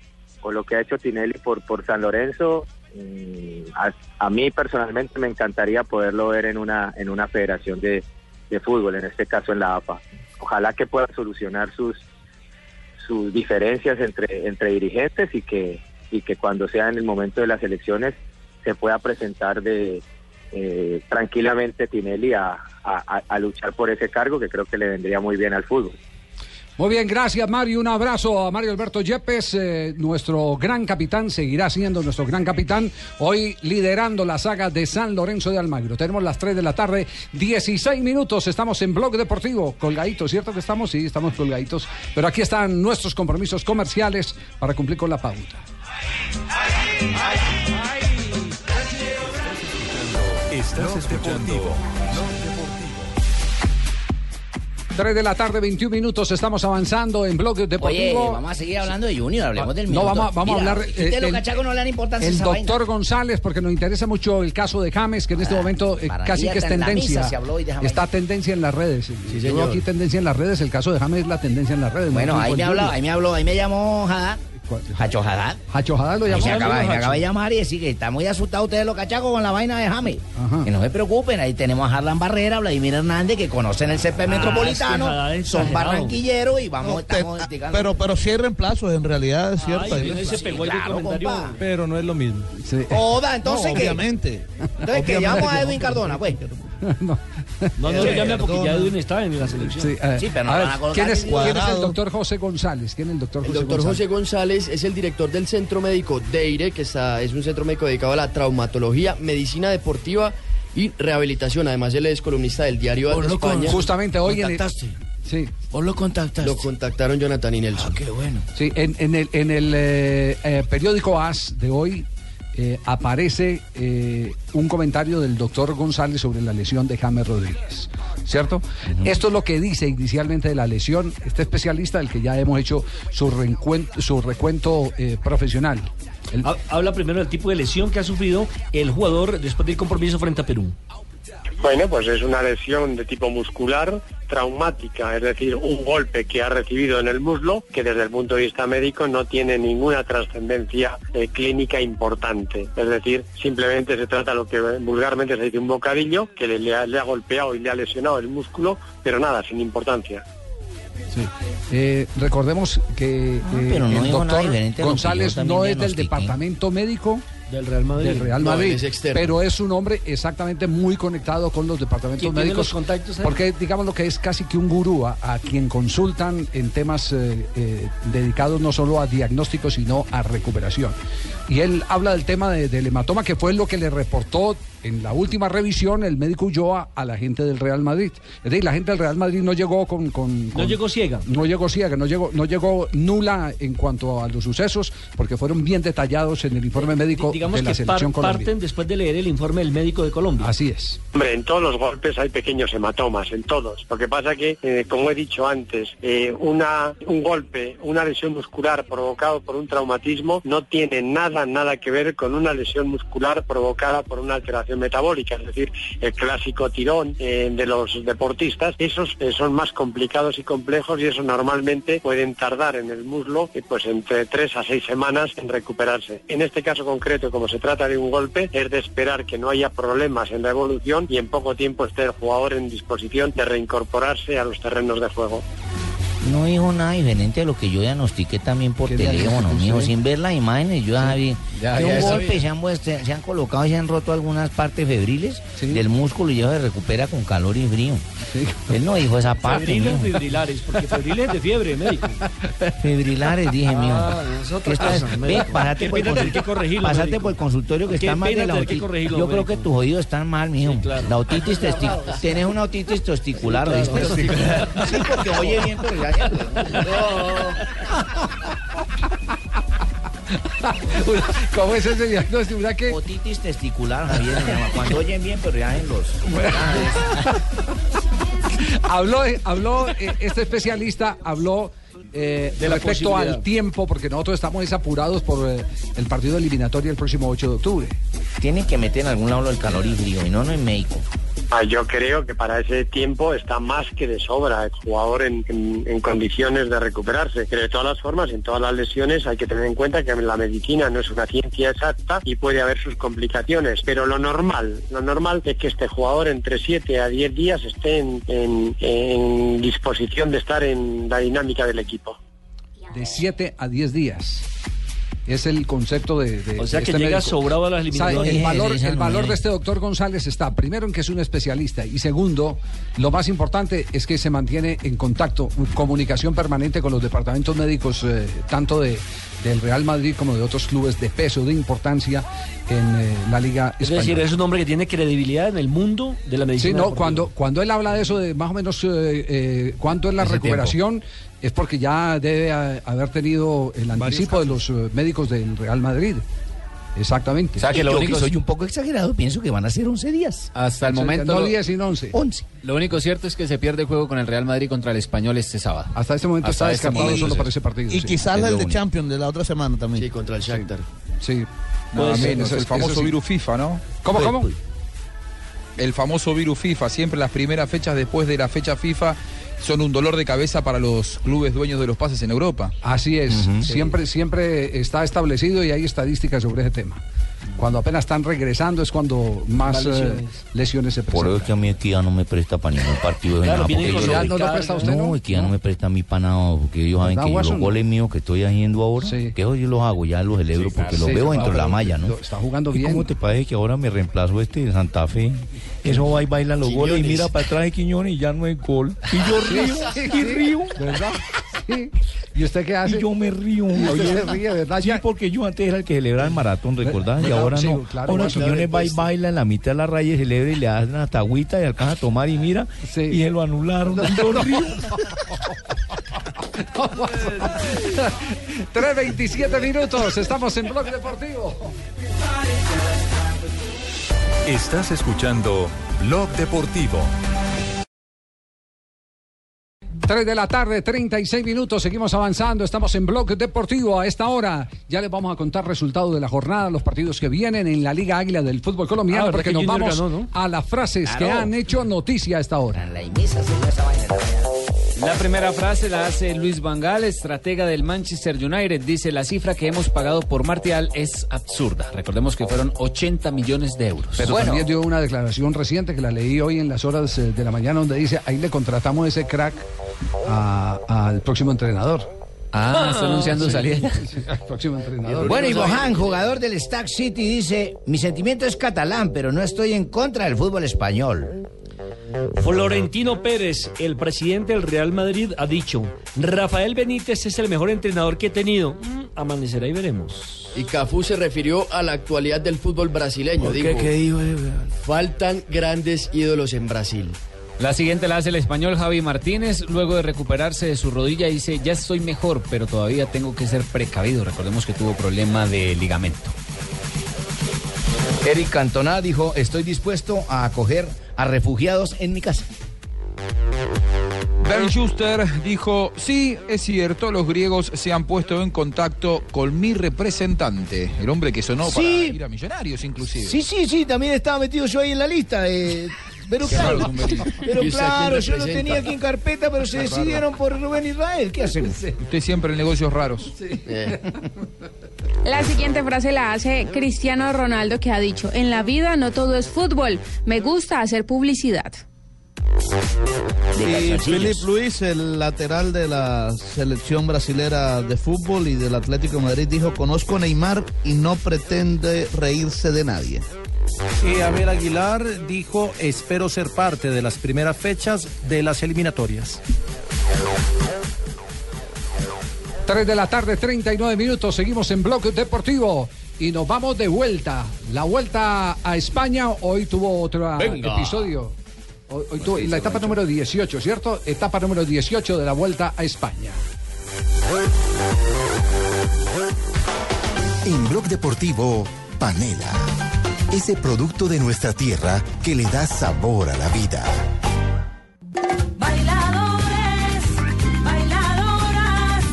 o lo que ha hecho Tinelli por, por San Lorenzo, mm, a, a mí personalmente me encantaría poderlo ver en una, en una federación de, de fútbol, en este caso en la APA. Ojalá que pueda solucionar sus sus diferencias entre entre dirigentes y que y que cuando sea en el momento de las elecciones se pueda presentar de, eh, tranquilamente Tinelli a, a- a luchar por ese cargo que creo que le vendría muy bien al fútbol. Muy bien, gracias Mario. Un abrazo a Mario Alberto Yepes, eh, nuestro gran capitán, seguirá siendo nuestro gran capitán, hoy liderando la saga de San Lorenzo de Almagro. Tenemos las 3 de la tarde, 16 minutos, estamos en Blog Deportivo, colgaditos, ¿cierto que estamos? Sí, estamos colgaditos, pero aquí están nuestros compromisos comerciales para cumplir con la pauta. Estás escuchando 3 de la tarde, 21 minutos, estamos avanzando en Blog Oye, Deportivo. vamos a seguir hablando de Junior, hablemos del No, minuto. vamos, a- vamos Mira, a hablar. eh, los el- cachacos no le dan importancia a El esa doctor vaina. González, porque nos interesa mucho el caso de James, que en este momento eh, casi que es tendencia. Está tendencia en las redes. Yo veo señor. aquí tendencia en las redes. El caso de James es la tendencia en las redes. Bueno, no ahí me habló, ahí me habló, ahí me llamó Haddad. Hacho Haddad. Hacho Haddad lo llamó. me acaba, me acaba de llamar y decir que está muy asustado ustedes los cachacos con la vaina de James. Que no se preocupen, ahí tenemos a Harlan Barrera, Vladimir Hernández, que conocen el CP metropolitano, Haddad es son barranquilleros y vamos, No, estamos te- pero, pero sí hay reemplazos, en realidad, es cierto. Ay, se pegó del Claro, compa. Pero no es lo mismo. Joda, entonces No, que. obviamente. Entonces que llamo a Edwin. Cardona, pues. No, no lo llame porque ya Edwin está en la selección. Sí, eh, a ver, ¿quién, es, quién es el doctor José González? ¿Quién es el doctor El José doctor González? José González es el director del Centro Médico Deire, que está, es un centro médico dedicado a la traumatología, medicina deportiva y rehabilitación. Además, él es columnista del diario de lo con- España. Justamente hoy en el- ¿Contactaste? Sí. ¿Vos lo contactaste? Lo contactaron Jonathan y Nelson. Ah, qué bueno. Sí, en, en el, en el eh, eh, periódico AS de hoy eh, aparece eh, un comentario del doctor González sobre la lesión de James Rodríguez. ¿Cierto? Esto es lo que dice inicialmente de la lesión este especialista del que ya hemos hecho su, su recuento eh, profesional. Ha- Habla primero del tipo de lesión que ha sufrido el jugador después del compromiso frente a Perú. Bueno, pues es una lesión de tipo muscular traumática, es decir, un golpe que ha recibido en el muslo que desde el punto de vista médico no tiene ninguna trascendencia eh, clínica importante. Es decir, simplemente se trata de lo que vulgarmente se dice un bocadillo que le, le ha, le ha golpeado y le ha lesionado el músculo, pero nada, sin importancia. Sí. Eh, recordemos que eh, pero no el doctor González no es del departamento médico del Real Madrid. del Real No, Madrid, es externo. pero es un hombre exactamente muy conectado con los departamentos ¿Quién tiene médicos. los contactos ahí? porque digamos lo que es casi que un gurú a, a quien consultan en temas eh, eh, dedicados no solo a diagnóstico sino a recuperación. Y él habla del tema de- del hematoma que fue lo que le reportó en la última revisión el médico Ulloa a la gente del Real Madrid. Es decir, la gente del Real Madrid no llegó con, con- No llegó ciega. no llegó ciega, no llegó, no llegó nula en cuanto a los sucesos, porque fueron bien detallados en el informe médico Digamos de la que par- selección colombiana. parten después de leer el informe del médico de Colombia. Así es. Hombre, en todos los golpes hay pequeños hematomas, en todos. Lo que pasa que, eh, como he dicho antes, eh, una, un golpe, una lesión muscular provocado por un traumatismo no tiene nada, nada que ver con una lesión muscular provocada por una alteración metabólica. Es decir, el clásico tirón eh, de los deportistas, esos eh, son más complicados y complejos y eso normalmente pueden tardar en el muslo eh, pues entre tres a seis semanas en recuperarse. En este caso concreto, como se trata de un golpe, es de esperar que no haya problemas en la evolución y en poco tiempo esté el jugador en disposición de reincorporarse a los terrenos de juego. No dijo nada diferente a lo que yo diagnostiqué también por teléfono, mijo. Sin ver las imágenes, yo ya vi ya, un golpe se han, se han colocado y se han roto algunas partes febriles del músculo y ya se recupera con calor y frío. Él no dijo esa parte, Febriles mijo. fibrilares, porque febriles es de fiebre, médico. Fibrilares, dije, mío. Ah, es otra ¿Qué estás- cosa, Ve, Qué por el consultorio- corregirlo, pásate médico. por el consultorio que está mal de la otitis. Yo creo que tus oídos están mal, mijo. La otitis testicular. Tienes una otitis testicular, ¿oíste? Sí, porque oye bien, pero ¿Cómo es ese diagnóstico? ¿Verdad que? Otitis testicular, Javier. Cuando oyen bien, pero ya en los... habló, habló eh, este especialista habló eh, De respecto al tiempo, porque nosotros estamos desapurados por eh, el partido eliminatorio el próximo 8 de octubre. Tienen que meter en algún lado el calor y no, no es médico. Ah, yo creo que para ese tiempo está más que de sobra el jugador en, condiciones de recuperarse. Pero de todas las formas, en todas las lesiones hay que tener en cuenta que la medicina no es una ciencia exacta y puede haber sus complicaciones. Pero lo normal, lo normal es que este jugador entre 7 a 10 días esté en- en disposición de estar en la dinámica del equipo. De 7 a 10 días. Es el concepto de... de- O sea de que este llega médico. sobrado a las eliminatorias. El valor, el valor es. de este doctor González está, primero, en que es un especialista y segundo, lo más importante es que se mantiene en contacto, comunicación permanente con los departamentos médicos, eh, tanto de del Real Madrid como de otros clubes de peso, de importancia en eh, la Liga Es Española. decir, es un hombre que tiene credibilidad en el mundo de la medicina. Sí, no, deportiva. cuando, cuando él habla de eso, de más o menos eh, eh, cuánto es la Ese recuperación, es porque ya debe haber tenido el anticipo de los eh, médicos del Real Madrid. Exactamente. O sea, que lo único soy un poco exagerado, pienso que van a ser 11 días. Hasta el Sí, momento. no lo- 10, sino 11. 11. Lo único cierto es que se pierde el juego con el Real Madrid contra el Español este sábado. Hasta este momento está este descartado momento, solo sí. para ese partido. Y sí. quizás Es el de único. Champions de la otra semana también. Sí, contra el Shakhtar. Sí. Ser, menos, eso el es- famoso sí. virus FIFA, ¿no? ¿Cómo, cómo? El famoso virus FIFA, siempre las primeras fechas después de la fecha FIFA son un dolor de cabeza para los clubes dueños de los pases en Europa. Así es, siempre, siempre está establecido y hay estadísticas sobre ese tema. Cuando apenas están regresando es cuando más eh, lesiones. se Por presentan. eso es que a mí Equidad no me presta para ningún partido de Claro, nada. ¿no presta usted, no? No, Equidad no me presta a mí para nada, porque ellos saben ¿Verdad, que los goles míos que estoy haciendo ahora, que eso yo los hago, ya los celebro porque los sí, veo dentro de la malla, ¿no? está jugando ¿Y bien. cómo te parece que ahora me reemplazo este de Santa Fe? Eso va y baila los goles y mira para atrás de Quiñones y ya no hay gol. Y yo río, y río. ¿Verdad? Sí. ¿Y usted qué hace? Y yo me río. Oye, ríe, ¿verdad? Sí, porque yo antes era el que celebraba el maratón, ¿recordás? Y ahora sí, no. claro, ahora. Quiñones va y baila en la mitad de la raya y celebra y le hacen hasta agüita y alcanza a tomar y mira. Y se lo anularon. Y yo río. 3.27 minutos, estamos en Blog Deportivo. Estás escuchando Blog Deportivo. 3 de la tarde, 36 minutos, seguimos avanzando, estamos en Blog Deportivo a esta hora. Ya les vamos a contar resultados de la jornada, los partidos que vienen en la Liga Águila del fútbol colombiano, Ah, ¿verdad porque que nos Junior vamos ganó, no? a las frases que han hecho noticia a esta hora. La primera frase la hace Luis Vangal, estratega del Manchester United. Dice, la cifra que hemos pagado por Martial es absurda. Recordemos que fueron 80 millones de euros. Pero también dio una declaración reciente que la leí hoy en las horas eh, de la mañana donde dice, ahí le contratamos ese crack al próximo entrenador. Ah, está anunciando Sí. salida. Al próximo entrenador. Bueno, y Bohan, jugador del Stack City, dice, mi sentimiento es catalán, pero no estoy en contra del fútbol español. Florentino Pérez, el presidente del Real Madrid, ha dicho: Rafael Benítez es el mejor entrenador que he tenido. Mm, amanecerá y veremos. Y Cafú se refirió a la actualidad del fútbol brasileño. ¿Por qué? dijo, ¿Qué dijo? Faltan grandes ídolos en Brasil. La siguiente la hace el español Javi Martínez. Luego de recuperarse de su rodilla, dice: Ya estoy mejor, pero todavía tengo que ser precavido. Recordemos que tuvo problema de ligamento. Eric Cantona dijo, estoy dispuesto a acoger a refugiados en mi casa. Ben Schuster dijo, sí, es cierto, los griegos se han puesto en contacto con mi representante, el hombre que sonó para ir a Millonarios inclusive. Sí, sí, sí, también estaba metido yo ahí en la lista. eh, pero claro, pero ¿Y usted a quién claro, yo lo tenía aquí en carpeta, pero se decidieron por Rubén Israel. ¿Qué hacemos? Usted siempre en negocios raros. La siguiente frase la hace Cristiano Ronaldo que ha dicho, en la vida no todo es fútbol, me gusta hacer publicidad. Y Felipe Luis, el lateral de la selección brasilera de fútbol y del Atlético de Madrid, dijo, conozco a Neymar y no pretende reírse de nadie. Y Abel Aguilar dijo, espero ser parte de las primeras fechas de las eliminatorias. 3 de la tarde, 39 minutos, seguimos en Bloque Deportivo y nos vamos de vuelta. La vuelta a España, hoy tuvo otro Venga. episodio. Hoy, hoy tuvo la etapa número 18, ¿cierto? Etapa número 18 de la vuelta a España. En Blog Deportivo, Panela. Ese producto de nuestra tierra que le da sabor a la vida. Bailadores, bailadoras,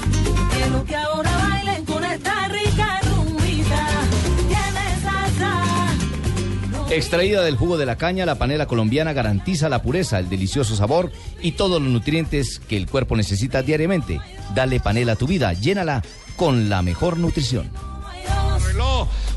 quiero que ahora bailen con esta rica rumbita. Tiene salsa. Extraída del jugo de la caña, la panela colombiana garantiza la pureza, el delicioso sabor y todos los nutrientes que el cuerpo necesita diariamente. Dale panela a tu vida, llénala con la mejor nutrición.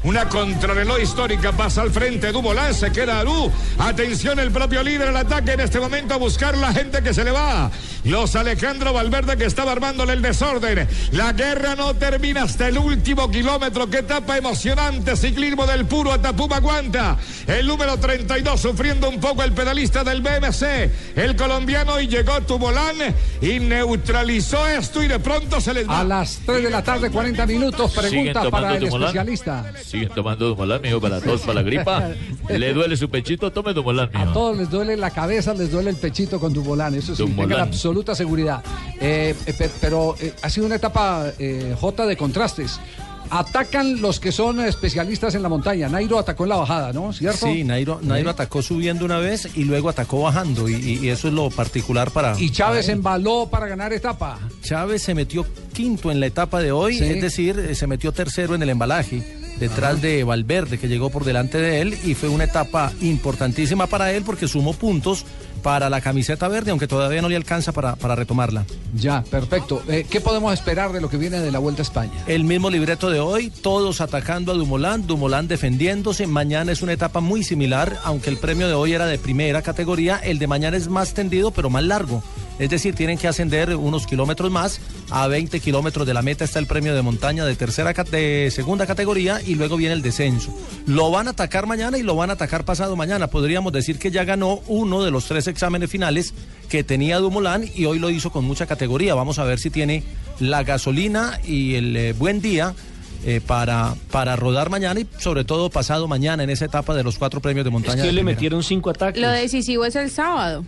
Una contrarreloj histórica pasa al frente. Dumoulin se queda Arú. Atención, el propio líder al ataque en este momento a buscar la gente que se le va. los Alejandro Valverde que estaba armándole el desorden. La guerra no termina hasta el último kilómetro. Qué etapa emocionante. Ciclismo del puro Atapuma aguanta. El número 32 sufriendo un poco el pedalista del BMC. El colombiano y llegó Tubolán y neutralizó esto y de pronto se les va. A las 3 de la tarde, 40 minutos. Pregunta para el especialista. Siguen tomando Dumolán, mijo, para todos, para la gripa. Le duele su pechito, tome Dumolán, A mijo. todos les duele la cabeza, les duele el pechito con Dubolán, eso sí, Dumoulin. tengan absoluta seguridad. Eh, eh, pe- pero eh, ha sido una etapa eh, J de contrastes. Atacan los que son especialistas en la montaña. Nairo atacó en la bajada, ¿no? ¿Cierto? Sí, Nairo, Nairo atacó subiendo una vez y luego atacó bajando y, eso es lo particular para... Y Chávez para embaló para ganar etapa. Chávez se metió quinto en la etapa de hoy, Sí. es decir, se metió tercero en el embalaje, detrás de Valverde, que llegó por delante de él, y fue una etapa importantísima para él porque sumó puntos para la camiseta verde, aunque todavía no le alcanza para, para retomarla. Ya, perfecto. Eh, ¿Qué podemos esperar de lo que viene de la Vuelta a España? El mismo libreto de hoy, todos atacando a Dumoulin, Dumoulin defendiéndose. Mañana es una etapa muy similar, aunque el premio de hoy era de primera categoría, el de mañana es más tendido pero más largo. Es decir, tienen que ascender unos kilómetros más. A 20 kilómetros de la meta está el premio de montaña de tercera de segunda categoría y luego viene el descenso. Lo van a atacar mañana y lo van a atacar pasado mañana. Podríamos decir que ya ganó uno de los tres exámenes finales que tenía Dumoulin y hoy lo hizo con mucha categoría. Vamos a ver si tiene la gasolina y el eh, buen día eh, para, para rodar mañana y sobre todo pasado mañana en esa etapa de los cuatro premios de Es montaña. que de le primera. metieron cinco ataques. Lo decisivo es el sábado.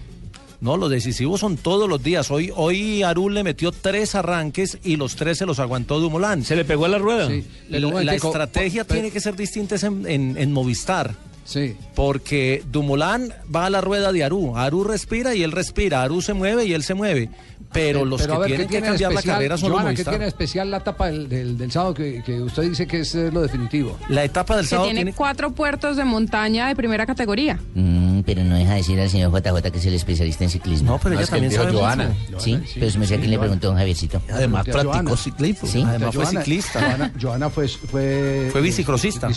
No, los decisivos son todos los días. Hoy, hoy Arul le metió tres arranques y los tres se los aguantó Dumoulin. ¿Se le pegó a la rueda? Sí. pero La, estrategia tiene que ser distinta en, en- en Movistar. Sí. Porque Dumoulin va a la rueda de Aru. Aru respira y él respira. Aru se mueve y él se mueve. Pero los Pero que ver, ¿qué tienen que tiene cambiar la carrera son Joana, los ¿qué tiene especial la etapa del, del- del sábado que, que usted dice que es eh, lo definitivo? La etapa del Que tiene cuatro puertos de montaña de primera categoría. Mm, pero no deja decir al señor JJ que es el especialista en ciclismo. No, pero ella es que también sabe Joana. Sí, Joana, sí. pero me sé a quién le preguntó don Javiercito. Además, a practicó ciclismo. Sí. Además fue ciclista. Joana, Joana fue, fue, Fue bicicrosista.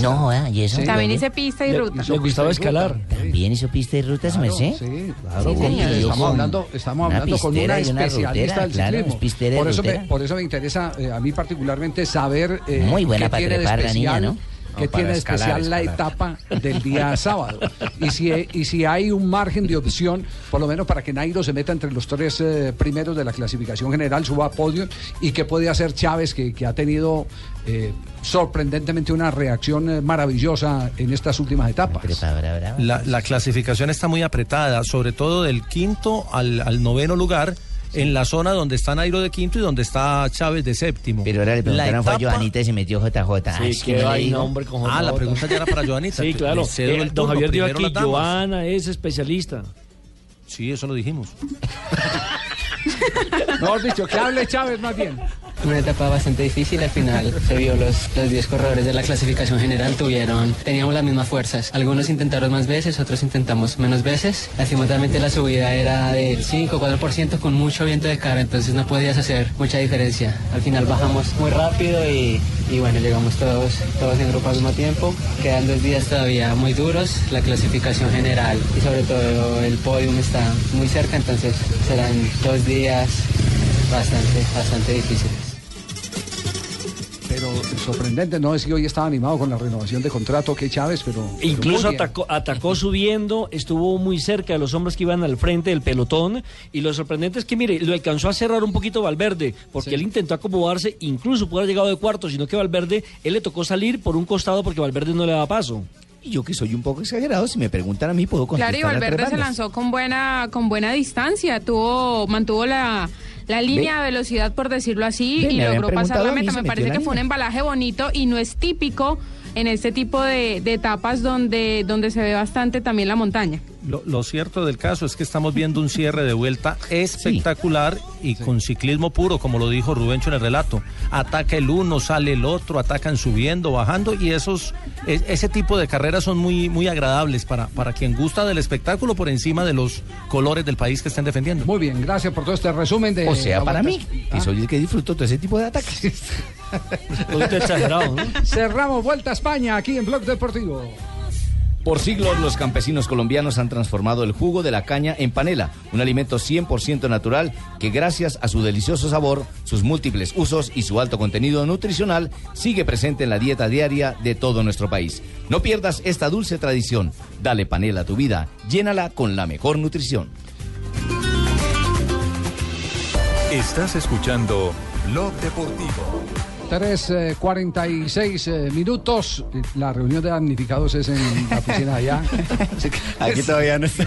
No, ¿y eso? También hice pista y Le- ruta. le gustaba escalar. ¿También hizo pista y ruta, su merced? Sí, claro. Estamos hablando, estamos una hablando con pistera una y una especialista rutera, del ciclismo. es por, eso me, rutera. por eso me interesa eh, a mí particularmente saber eh, Muy buena para de trepar la niña, ¿no? No, para tiene escalar, especial la etapa del día sábado. Y si, y si hay un margen de opción, por lo menos para que Nairo se meta entre los tres eh, primeros de la clasificación general, suba a podio, y qué puede hacer Chávez, que, que ha tenido eh, sorprendentemente una reacción eh, maravillosa en estas últimas etapas. La, la clasificación está muy apretada, sobre todo del quinto al, al noveno lugar, en la zona donde está Nairo de quinto y donde está Chávez de séptimo. Pero ahora le preguntaron fue a Joanita y se metió JJ. Sí, es que no digo. hombre, con Ah, la JJ. pregunta ya era para Joanita. Sí, claro. Eh, el don turno, Javier dijo aquí. Joana es especialista. Sí, eso lo dijimos. Mejor dicho, que hable Chávez más bien. Una etapa bastante difícil, al final se vio los, los 10 corredores de la clasificación general tuvieron, teníamos las mismas fuerzas. Algunos intentaron más veces, otros intentamos menos veces. Lastimosamente la subida era del 5 4% con mucho viento de cara, entonces no podías hacer mucha diferencia. Al final bajamos muy rápido y, y bueno, llegamos todos, todos en grupo al mismo tiempo. Quedan dos días todavía muy duros, la clasificación general y sobre todo el podium está muy cerca, entonces serán dos días bastante, bastante difíciles. Pero sorprendente, no es que hoy estaba animado con la renovación de contrato que Chávez, pero. pero Incluso atacó, atacó subiendo, estuvo muy cerca de los hombres que iban al frente del pelotón. Y lo sorprendente es que, mire, lo alcanzó a cerrar un poquito Valverde, porque él intentó acomodarse, incluso pudo haber llegado de cuarto, sino que Valverde, él le tocó salir por un costado porque Valverde no le daba paso. Y yo que soy un poco exagerado, si me preguntan a mí, puedo contestar. Claro, y Valverde se lanzó con buena, con buena distancia, tuvo, mantuvo la, la línea de velocidad, por decirlo así, Ve, y logró pasar la meta. Me parece que fue un embalaje bonito y no es típico en este tipo de, de etapas donde, donde se ve bastante también la montaña. Lo, lo cierto del caso es que estamos viendo un cierre de vuelta espectacular y con ciclismo puro, como lo dijo Rubencho en el relato. Ataca el uno, sale el otro, atacan subiendo, bajando y esos e- ese tipo de carreras son muy muy agradables para, para quien gusta del espectáculo por encima de los colores del país que estén defendiendo. Muy bien, gracias por todo este resumen de. O sea, para mí, que Ah. soy el que disfruto todo ese tipo de ataques. Cerramos Vuelta a España aquí en Blog Deportivo. Por siglos los campesinos colombianos han transformado el jugo de la caña en panela, un alimento 100% natural que gracias a su delicioso sabor, sus múltiples usos y su alto contenido nutricional sigue presente en la dieta diaria de todo nuestro país. No pierdas esta dulce tradición. Dale panela a tu vida, llénala con la mejor nutrición. Estás escuchando Blog Deportivo. 3.46 eh, minutos. La reunión de damnificados es en la oficina allá. Aquí todavía no está.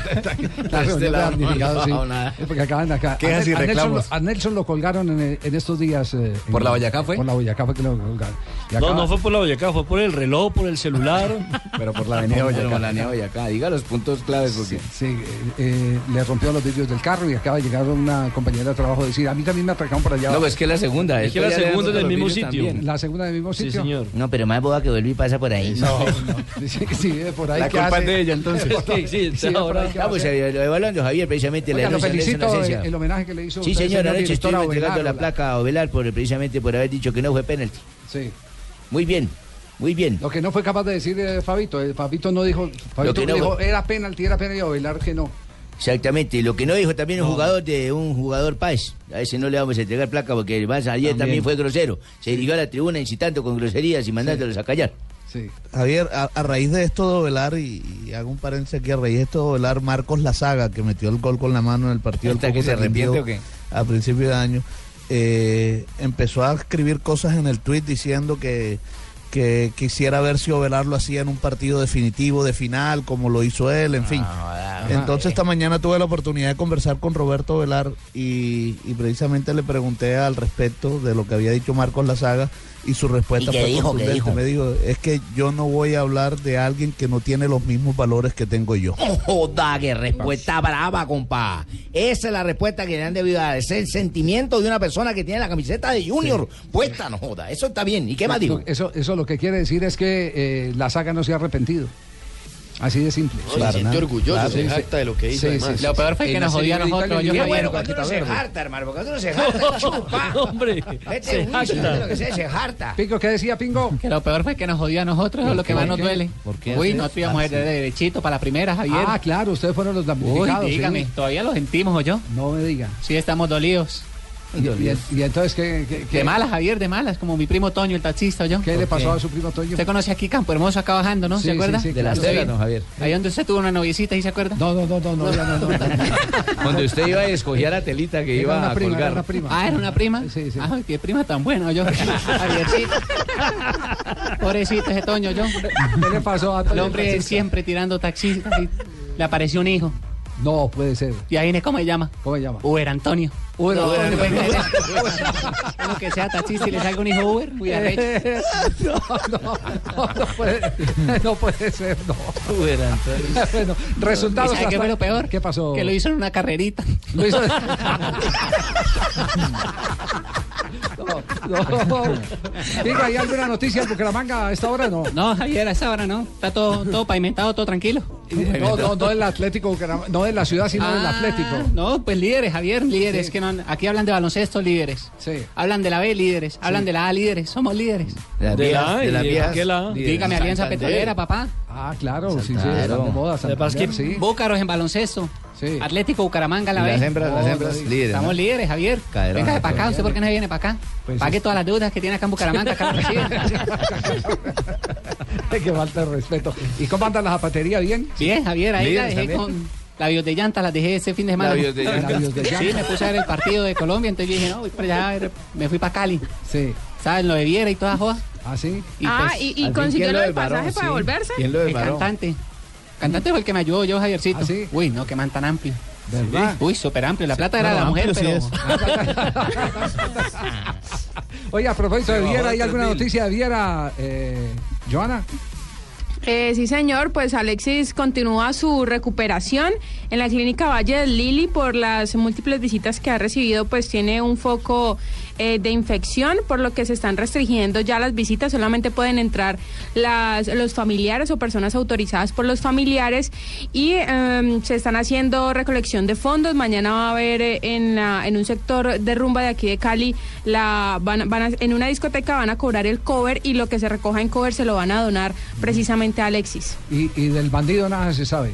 La reunión de no damnificados, sí. ha bajado nada. Es porque acaban de acá. Quejas a, Nelson, a Nelson lo colgaron en, en estos días. eh, ¿Por en- la Boyacá fue? Por la Boyacá fue que lo colgaron. No, acaba- no fue por la Boyacá, fue por el reloj, por el celular. Pero por la avenida Boyacá. Por la avenida Boyacá. Diga los puntos claves porque... Sí, eh, eh, le rompió los vidrios del carro y acaba de llegar una compañera de trabajo a decir, a mí también me atracaron por allá. No, pues es que es la segunda. Es que la segunda del mismo sitio. también. La segunda del mismo Sí, sitio. señor. No, pero más boda que vuelve y pasa por ahí. No, sí, sí, eh, por ahí. La ¿qué culpa hace? de ella, entonces. Sí, sí, Sí, ahora- por ahí, ¿qué Vamos, hace? eh, lo evaluando Javier, precisamente Oiga, la lo felicito el, el homenaje que le hizo Sí, usted, señor, anoche a entregando la placa a Ovelar por, precisamente por haber dicho que no fue penalti. Sí. Muy bien, muy bien. Lo que no fue capaz de decir eh, Fabito, eh, Fabito no dijo, Fabito que no dijo, fue- era penalti, era penalti, y Ovelar que no. Exactamente, lo que no dijo también un jugador de un jugador Páez. A ese no le vamos a entregar placa porque el ayer también, También. fue grosero. Se dirigió a la tribuna incitando con groserías y mandándolos a callar. Sí. Javier, a, a raíz de esto de Ovelar, y, y hago un paréntesis aquí, a raíz de esto de Ovelar, Marcos Lazaga, que metió el gol con la mano en el partido del ¿Hasta que se arrepiente o qué? A principio de año, eh, empezó a escribir cosas en el tweet diciendo que, que quisiera ver si Ovelar lo hacía en un partido definitivo, de final, como lo hizo él, en fin. Entonces esta mañana tuve la oportunidad de conversar con Roberto Velar y, y precisamente le pregunté al respecto de lo que había dicho Marcos Lazaga y su respuesta ¿Y qué fue dijo? ¿Qué contundente. dijo? Me dijo, es que yo no voy a hablar de alguien que no tiene los mismos valores que tengo yo. Oh, Joda, qué respuesta brava, compa. Esa es la respuesta que le han debido dar. Es el sentimiento de una persona que tiene la camiseta de Junior puesta, no joda. Eso está bien. ¿Y qué más dijo? Eso, eso lo que quiere decir es que eh, la saga no se ha arrepentido. Así de simple. No, se siente orgulloso, se jacta de lo que hizo. Lo peor fue que nos jodió a nosotros. Yo bueno cuando uno se harta, hermano, porque cuando uno se harta, chupa. Hombre, se se harta. Pingo, ¿qué decía Pingo? Que lo peor fue que nos jodió a nosotros, eso es lo que ¿Por más nos duele. ¿Por qué Uy, no tuvimos Ah, el derechito para la primera, Javier. Ah, claro, ustedes fueron los damnificados. dígame, todavía lo sentimos, ¿o yo? No me diga. Sí, estamos dolidos. Y, y- y entonces, ¿qué, qué, qué- De malas, Javier, de malas, como mi primo Toño, el taxista, ¿o yo? qué le pasó a su primo Toño? Usted conoce aquí Campo Hermoso, acá bajando, ¿no? Sí, ¿Se acuerda? sí, sí, De la claro. Estela, ¿no, Javier? Ahí donde usted tuvo una noviecita, ¿y se acuerda? No, no, no, no, no, ya no, no, no. Donde usted iba y escogía la telita que Era iba una a prima, era colgar. una prima. Ah, ¿era una prima? Sí, sí. Ay, qué prima tan buena, yo. Javiercito. Pobrecito ese Toño, yo. ¿Qué le pasó a El Toño, hombre taxista? siempre tirando taxistas y le apareció un hijo. No, puede ser. Y ahí viene, ¿cómo se llama? ¿Cómo se llama? Uber Antonio. Uber No. Uno que sea taxista y le salga un hijo Uber, muy arrecho. No, no, no, no puede, no puede ser, no. Uber Antonio. Bueno, resultados. ¿Y sabe qué fue lo peor? ¿Qué pasó? Que lo hizo en una carrerita. Lo hizo. No, no. Diga, ¿hay alguna noticia en Bucaramanga a esta hora? No. No, Javier, a esa hora no. Está todo, todo pavimentado, todo tranquilo. No, no, no del Atlético Bucaramanga, no de la ciudad, sino del Ah, Atlético. No, pues líderes, Javier, líderes. Sí. Que no, aquí hablan de baloncesto, líderes. Sí. Hablan de la B, líderes. Hablan de la A, líderes. Somos líderes. De la- de las y de la- líderes. Dígame, Alianza. Petrolera, papá. Ah, claro, sí, sí, Claro. están de moda. Búcaros en baloncesto. Sí. Atlético Bucaramanga, la Y B. las hembras, las No, hembras líderes. Estamos ¿no? líderes, Javier. Caderón, Venga de para acá. ¿Usted por qué no viene para acá? Pues Pague sí. todas las deudas que tiene acá en Bucaramanga, acá lo recibe. Qué falta de respeto. ¿Y cómo anda la zapatería? ¿Bien? Bien, Javier, ahí la Líderes dejé también. con labios de llantas, las dejé ese fin de semana. Labios de llanta. Labios de Sí, llanta. me puse a ver el partido de Colombia, entonces yo dije, no, voy para allá, me fui para Cali. Sí. ¿Saben? Lo de Viera y todas jodas. ¿Ah, sí? ah, pues, y, y consiguió ¿quién lo del pasaje para Sí. volverse. ¿Quién lo El desbaró? cantante. Cantante fue el que me ayudó yo, Javiercito. ¿Ah, sí? Uy, no, qué man tan amplio. ¿Verdad? Uy, súper amplio. La plata era de Bueno, la mujer, sí pero... es. Oye, a propósito de Viera, ¿hay alguna 3000. noticia de Viera, eh, Joana? Eh, sí, señor, pues Alexis continúa su recuperación en la clínica Valle del Lili por las múltiples visitas que ha recibido, pues tiene un foco eh, de infección, por lo que se están restringiendo ya las visitas, solamente pueden entrar las, los familiares o personas autorizadas por los familiares y em, se están haciendo recolección de fondos. Mañana va a haber eh, en, la- en un sector de rumba de aquí de Cali, la, van, van a- en una discoteca van a cobrar el cover y lo que se recoja en cover se lo van a donar precisamente a Alexis. Y del bandido nada se sabe.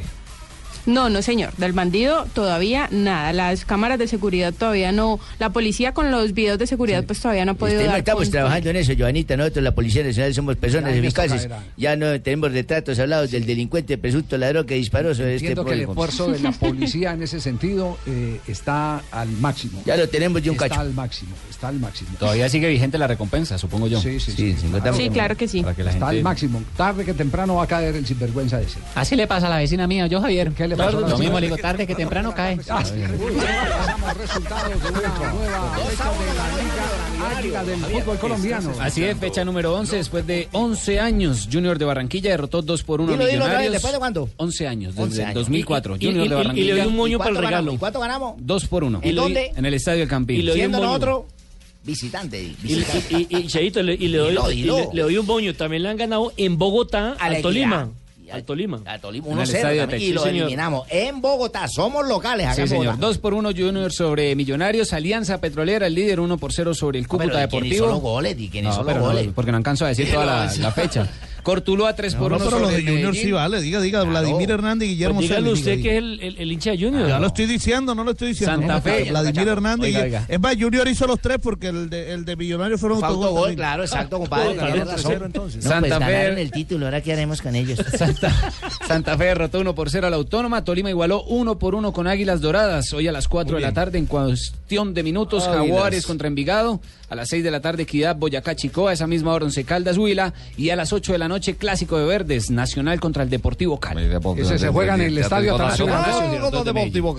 No, no señor, del bandido todavía nada, las cámaras de seguridad todavía no, la policía con los videos de seguridad pues todavía no ha podido Este, no dar estamos con- trabajando en eso, Joanita. Nosotros, la Policía Nacional, somos personas eficaces. Ya no tenemos retratos hablados del delincuente presunto ladrón que disparó sobre este Entiendo que el esfuerzo de la policía en ese sentido eh, está al máximo. Ya lo tenemos de un está cacho. al máximo, está al máximo. Todavía sigue vigente la recompensa, supongo yo. Sí, sí, sí. Sí, claro que sí. Que Está gente- al máximo. Tarde que temprano va a caer el sinvergüenza ese. Así le pasa a la vecina mía, yo Javier. ¿Qué le pasó a la Lo mismo le digo, tarde que temprano cae. Sí. Pasamos resultados de una nueva fecha de la Liga Águila del fútbol colombiano. Así es, fecha número 11, después de 11 años, Junior de Barranquilla derrotó 2 por 1 a Millonarios. ¿después de cuándo? 11 años, desde 11 el años. 2004. Y- y- Junior de Barranquilla. y le dio un moño ¿Y para el regalo. cuánto ganamos? 2 por 1. ¿En dónde? En el Estadio del Campín. Y le Siendo nosotros visitante. Y, visitante. y, y- y, Cheito, le, y le doy, le, le doy un boño. También le han ganado en Bogotá al Alegría. Al Tolima. A Tolima, En el 1-0 estadio de también, y lo Sí, eliminamos. En Bogotá, somos locales. acá Sí, señor. Bogotá. 2 por 1 Junior sobre Millonarios. Alianza Petrolera, el líder 1 por 0 sobre el Cúcuta pero ¿y quién Deportivo. hizo los goles? ¿Y quién No, hizo los pero no, goles? porque no alcanzo a decir toda la, la fecha. Cortuluá 3 por No, 1 pero los de Junior sí vale. Diga, diga, Vladimir Hernández y Guillermo Pues dígale usted diga, que es el, el, el hincha de Junior. Ya lo estoy diciendo, no lo estoy diciendo. Santa No, Fe. Vladimir Hernández. Oiga, y- oiga. Es más, Junior hizo los tres porque el de, el de Millonarios fueron Fue autogol también. claro, exacto, compadre. Tercero, entonces. No, Santa pues Fe- el título, ahora qué haremos con ellos. Santa Fe derrotó 1 por 0 a la Autónoma. Tolima igualó 1 por 1 con Águilas Doradas. Hoy a las 4 de la tarde, en cuestión de minutos, Águilas. Jaguares contra Envigado. A las 6 de la tarde, Equidad, Boyacá, Chicoa. A esa misma hora, Once Caldas, Huila. Y a las 8 de la noche, Clásico de Verdes, Nacional contra el Deportivo Cali. Ese se juega en el Estadio Atanasio Deportivo.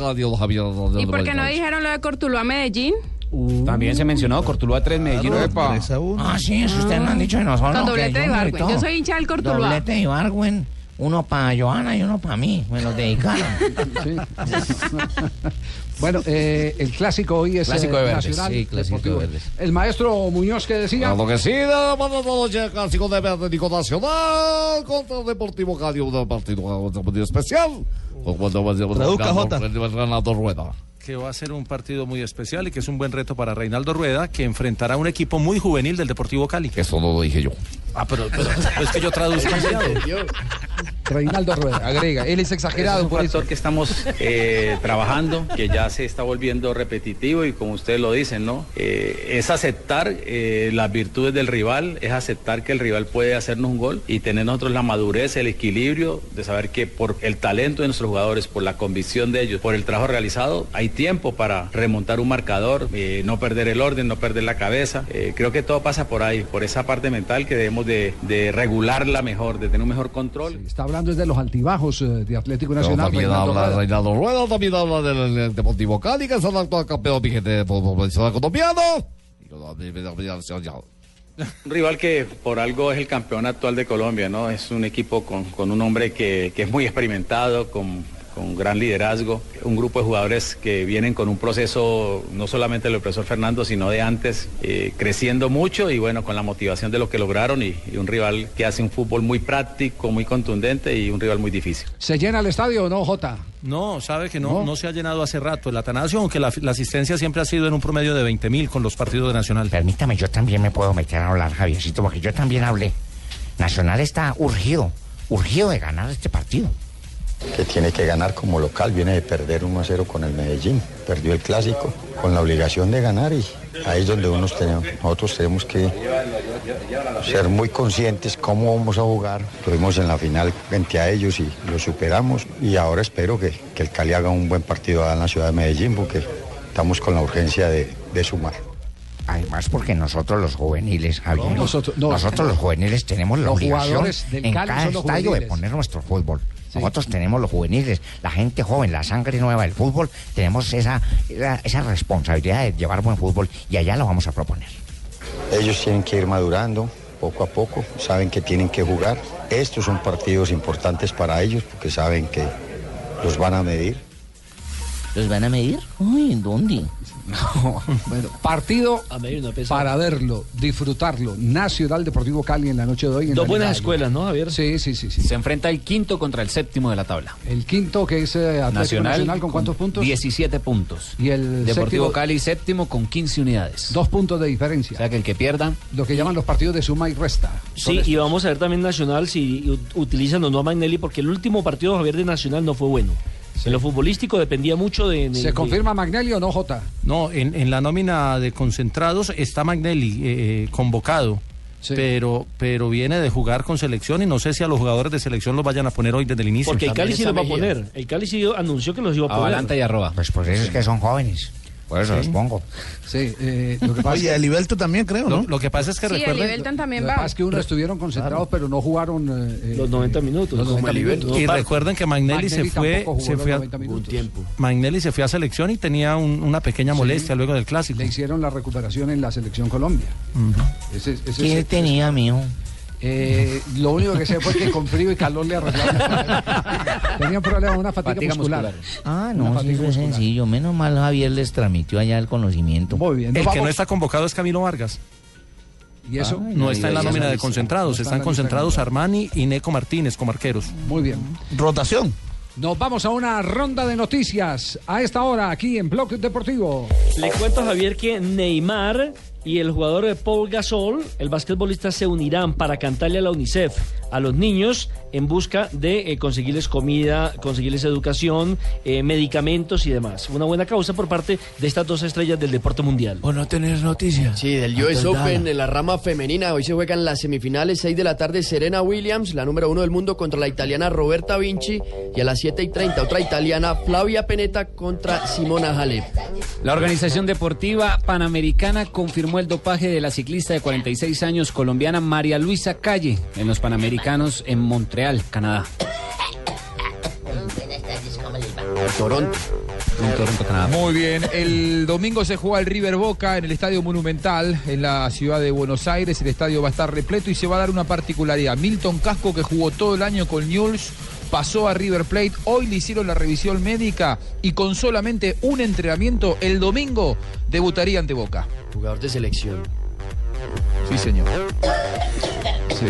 ¿Y por qué no dijeron lo de Cortuluá Medellín? También se mencionó Cortuluá 3, Medellín. Epa. Ah, sí, eso ustedes lo han dicho de nosotros. Con doblete de Ibargüen. Yo soy hincha del Cortuluá. Doblete de Ibargüen. Uno para Joana y uno para mí. Me los dedicaron. Bueno, eh, el clásico hoy es Clásico eh, de Verdes, nacional. sí, clásico deportivo. de Verdes. El maestro Muñoz que decía. Claro que sí, de buenas noches, clásico de Verde Nico Nacional contra Deportivo Cali, un partido, un partido especial. Traduzca, Jota. Renato Rueda. que va a ser un partido muy especial y que es un buen reto para Reinaldo Rueda, que enfrentará a un equipo muy juvenil del Deportivo Cali. Eso no lo dije yo. Ah, pero, pero es que yo traduzco. Reinaldo Rueda. Agrega, él es exagerado Es un por factor eso. que estamos eh, trabajando, que ya se está volviendo repetitivo y como ustedes lo dicen, ¿no? Eh, es aceptar eh, las virtudes del rival, es aceptar que el rival puede hacernos un gol y tener nosotros la madurez, el equilibrio de saber que por el talento de nuestros jugadores, por la convicción de ellos, por el trabajo realizado, hay tiempo para remontar un marcador, no perder el orden, no perder la cabeza. Creo que todo pasa por ahí, por esa parte mental que debemos de, de regularla mejor, de tener un mejor control. Está hablando desde los altibajos eh, de Atlético Pero Nacional. también habla. Reinaldo Rueda, también habla del, del Deportivo Cali, que es el actual campeón vigente de fútbol profesional colombiano. Un rival que por algo es el campeón actual de Colombia, ¿no? Es un equipo con, con un hombre que, que es muy experimentado, con, con gran liderazgo, un grupo de jugadores que vienen con un proceso no solamente del profesor Fernando, sino de antes, eh, creciendo mucho y bueno, con la motivación de lo que lograron y, y un rival que hace un fútbol muy práctico, muy contundente y un rival muy difícil. ¿Se llena el estadio o no, Jota? No, sabe que no, No. no, se ha llenado hace rato el Atanasio, aunque la, la asistencia siempre ha sido en un promedio de 20 mil con los partidos de Nacional. Permítame, yo también me puedo meter a hablar, Javiercito, porque yo también hablé. Nacional está urgido, urgido de ganar este partido. Que tiene que ganar como local, viene de perder 1 a 0 con el Medellín, perdió el clásico con la obligación de ganar y ahí es donde unos tenemos, nosotros tenemos que ser muy conscientes cómo vamos a jugar. Tuvimos en la final frente a ellos y lo superamos y ahora espero que, que el Cali haga un buen partido en la ciudad de Medellín porque estamos con la urgencia de, de sumar. Además, porque nosotros los juveniles, Javier, No, nosotros- no. nosotros los juveniles tenemos la obligación en cada estadio de poner nuestro fútbol. Nosotros tenemos los juveniles, la gente joven, la sangre nueva del fútbol, tenemos esa, esa, esa responsabilidad de llevar buen fútbol y allá lo vamos a proponer. Ellos tienen que ir madurando poco a poco, saben que tienen que jugar. Estos son partidos importantes para ellos porque saben que los van a medir. ¿Los van a medir? Uy, ¿en dónde? Bueno, partido no para verlo, disfrutarlo. Nacional Deportivo Cali en la noche de hoy. en Dos buenas Liga escuelas, ¿no, Javier? Sí, sí, sí, sí. Se enfrenta el quinto contra el séptimo de la tabla. El quinto que es eh, Atlético Nacional, ¿con cuántos puntos? 17 puntos. Y el Deportivo séptimo- Cali séptimo con 15 unidades. Dos puntos de diferencia. O sea que el que pierda. Lo que llaman los partidos de suma y resta. Sí, y vamos a ver también Nacional si ut- utilizan o no a Magnelli, porque el último partido Javier de Nacional no fue bueno. En lo futbolístico dependía mucho de. de- ¿Se de- confirma Magnelli o no, Jota? No, en, en la nómina de concentrados está Magnelli eh, convocado. Pero, pero viene de jugar con selección y no sé si a los jugadores de selección los vayan a poner hoy desde el inicio. Porque el Cali sí los va a poner. El Cali sí anunció que los iba a poner. Avalanta y arroba. Pues por eso es que son jóvenes. Por eso Sí. los pongo. Sí, eh, lo que pasa Oye, también creo, ¿no? Lo, lo que pasa es que Sí, recuerden... También Lo que va. pasa es que unos estuvieron concentrados, pero no jugaron eh, Los 90 minutos. los 90 minutos. Y recuerden que Magnelli, se fue, se los fue a, 90 minutos. Magnelli se fue a selección y tenía un- una pequeña molestia luego del clásico. Le hicieron la recuperación en la selección Colombia. Ese- ese- ¿Qué ese- tenía, mijo? Eh, lo único que sé fue que con frío y calor le arreglaron. Tenía un problema, una fatiga, Fatiga muscular. muscular. Ah, no, sí, es muscular. sencillo. Menos mal Javier les transmitió allá el conocimiento. Muy bien. El que no está convocado es Camilo Vargas. ¿Y eso? No está en la nómina de concentrados. No está en Están concentrados Armani y Neco Martínez como arqueros. Muy bien. Rotación. Nos vamos a una ronda de noticias a esta hora aquí en Blog Deportivo. Le cuento a Javier que Neymar y el jugador de Paul Gasol, el basquetbolista, se unirán para cantarle a la UNICEF a los niños en busca de eh, conseguirles comida, conseguirles educación, eh, medicamentos y demás. Una buena causa por parte de estas dos estrellas del deporte mundial. ¿O no tenés noticias? Sí, del US Open en la rama femenina. Hoy se juegan las semifinales, 6 de la tarde, Serena Williams, la número uno del mundo, contra la italiana Roberta Vinci. Y a las 7 y 30, otra italiana, Flavia Peneta, contra Simona Halep. La Organización Deportiva Panamericana confirmó el dopaje de la ciclista de 46 años colombiana María Luisa Calle en los Panamericanos en Montreal, Canadá. Toronto. En Toronto, Canadá. Muy bien, el domingo se juega el River Boca en el Estadio Monumental en la ciudad de Buenos Aires. El estadio va a estar repleto y se va a dar una particularidad. Milton Casco, que jugó todo el año con Newell's, pasó a River Plate. Hoy le hicieron la revisión médica y con solamente un entrenamiento el domingo debutaría ante Boca. Jugador de selección. Sí, señor.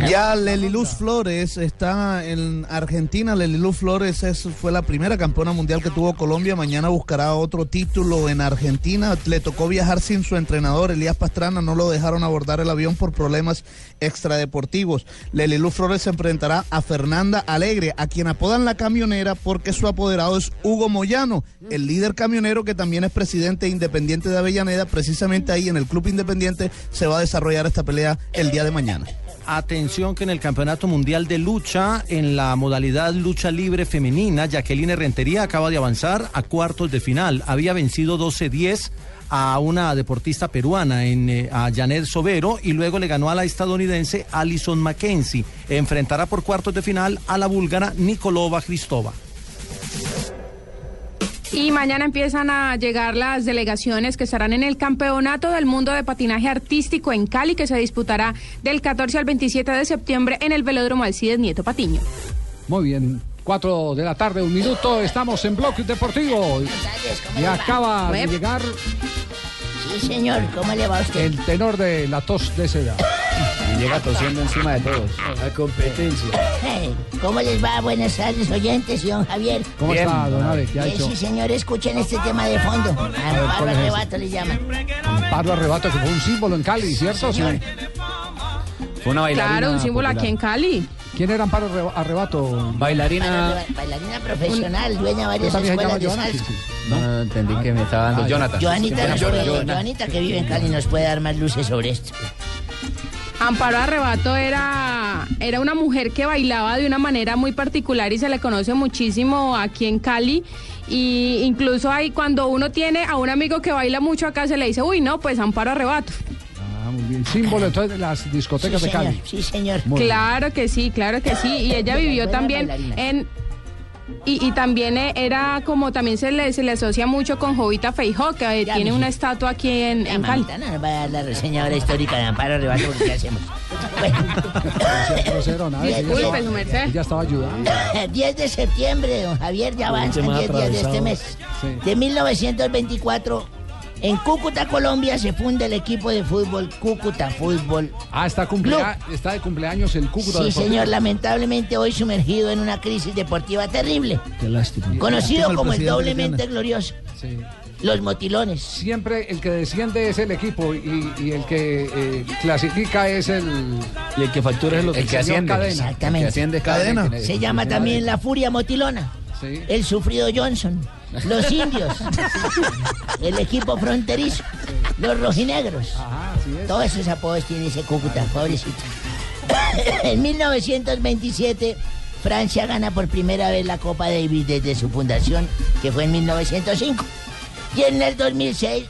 Ya Leliluz Flores está en Argentina. Leliluz Flores es- fue la primera campeona mundial que tuvo Colombia. Mañana buscará otro título en Argentina. Le tocó viajar sin su entrenador, Elías Pastrana. No lo dejaron abordar el avión por problemas extradeportivos. Leliluz Flores se enfrentará a Fernanda Alegre, a quien apodan la camionera porque su apoderado es Hugo Moyano, el líder camionero que también es presidente independiente de Avellaneda. Precisamente ahí en el Club Independiente se va a desarrollar esta pelea el día de mañana. Atención que en el Campeonato Mundial de Lucha, en la modalidad lucha libre femenina, Jacqueline Rentería acaba de avanzar a cuartos de final. Había vencido 12-10 a una deportista peruana, en, eh, a Janet Sobero, y luego le ganó a la estadounidense Alison Mackenzie. Enfrentará por cuartos de final a la búlgara Nikolova Kristova. Y mañana empiezan a llegar las delegaciones que estarán en el Campeonato del Mundo de Patinaje Artístico en Cali, que se disputará del 14 al 27 de septiembre en el Velódromo Alcides Nieto Patiño. Muy bien. 4 de la tarde, un minuto. Estamos en Blog Deportivo. Y acaba de llegar Sí, señor, ¿cómo le va a usted? el tenor de la tos de seda. Llega tosiendo encima de todos. La competencia. ¿Cómo les va? Buenas tardes, oyentes y don Javier. ¿Cómo está, don Ave? ¿Qué ha hecho? sí, señor, escuchen este tema de fondo. Amparo. Arrebato le llaman. Pablo Arrebato, que fue un símbolo en Cali, ¿cierto? Sí. Fue una bailarina. Claro, un símbolo popular. aquí en Cali. ¿Quién era Amparo Arreba- Arrebato? Bailarina. Ba- Bailarina profesional, dueña de varias ¿También se llama escuelas de Joana? Sí, salsa. sí. No, no, entendí que me estaba dando Ah, Jonathan. Joanita. Joanita, que vive en Cali, nos puede dar más luces sobre esto. Amparo Arrebato era, era una mujer que bailaba de una manera muy particular y se le conoce muchísimo aquí en Cali. Y incluso hay cuando uno tiene a un amigo que baila mucho acá, se le dice, uy, no, pues Amparo Arrebato. Ah, muy bien. Símbolo entonces de las discotecas Sí, de Cali. señor, sí, señor. Muy bien. Claro que sí, claro que sí. Y ella vivió también bailarina. en... Y, y también eh, era como también se le, se le asocia mucho con Jovita Feijó, que eh, tiene una estatua aquí en, en Cali. No nos va a dar la reseña ahora histórica de Amparo Rebato porque ¿qué hacemos? Ella Disculpe, estaba- su merced. Ella estaba ayudando. 10 de septiembre, don Javier, ya avanzan Última 10 días de este mes. Sí. De 1924, en Cúcuta, Colombia, se funda el equipo de fútbol Cúcuta Fútbol. Ah, está, cumplea- está de cumpleaños el Cúcuta Sí, Deportivo. señor, lamentablemente hoy sumergido en una crisis deportiva terrible. Qué lástima. Conocido Lástima como el doblemente glorioso. Sí. Los motilones. Siempre el que desciende es el equipo y, y el que eh, clasifica es el... Y el que factura es el El que asciende. Cadena. Exactamente. El que asciende es Cadena. Se llama también la furia motilona. Sí. El sufrido Johnson. Los indios. el equipo fronterizo. Los rojinegros. Todos esos apodos tiene ese Cúcuta, pobrecito. en 1927, Francia gana por primera vez la Copa Davis desde su fundación, que fue en 1905. Y en el 2006,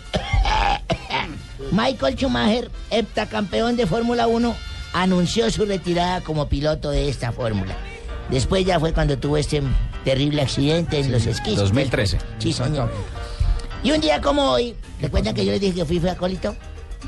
Michael Schumacher, heptacampeón de Fórmula 1, anunció su retirada como piloto de esta fórmula. Después ya fue cuando tuvo este terrible accidente en los esquís. 2013. Sí, señor. Y un día como hoy, ¿recuerdan que yo les dije que fui, fui acólito?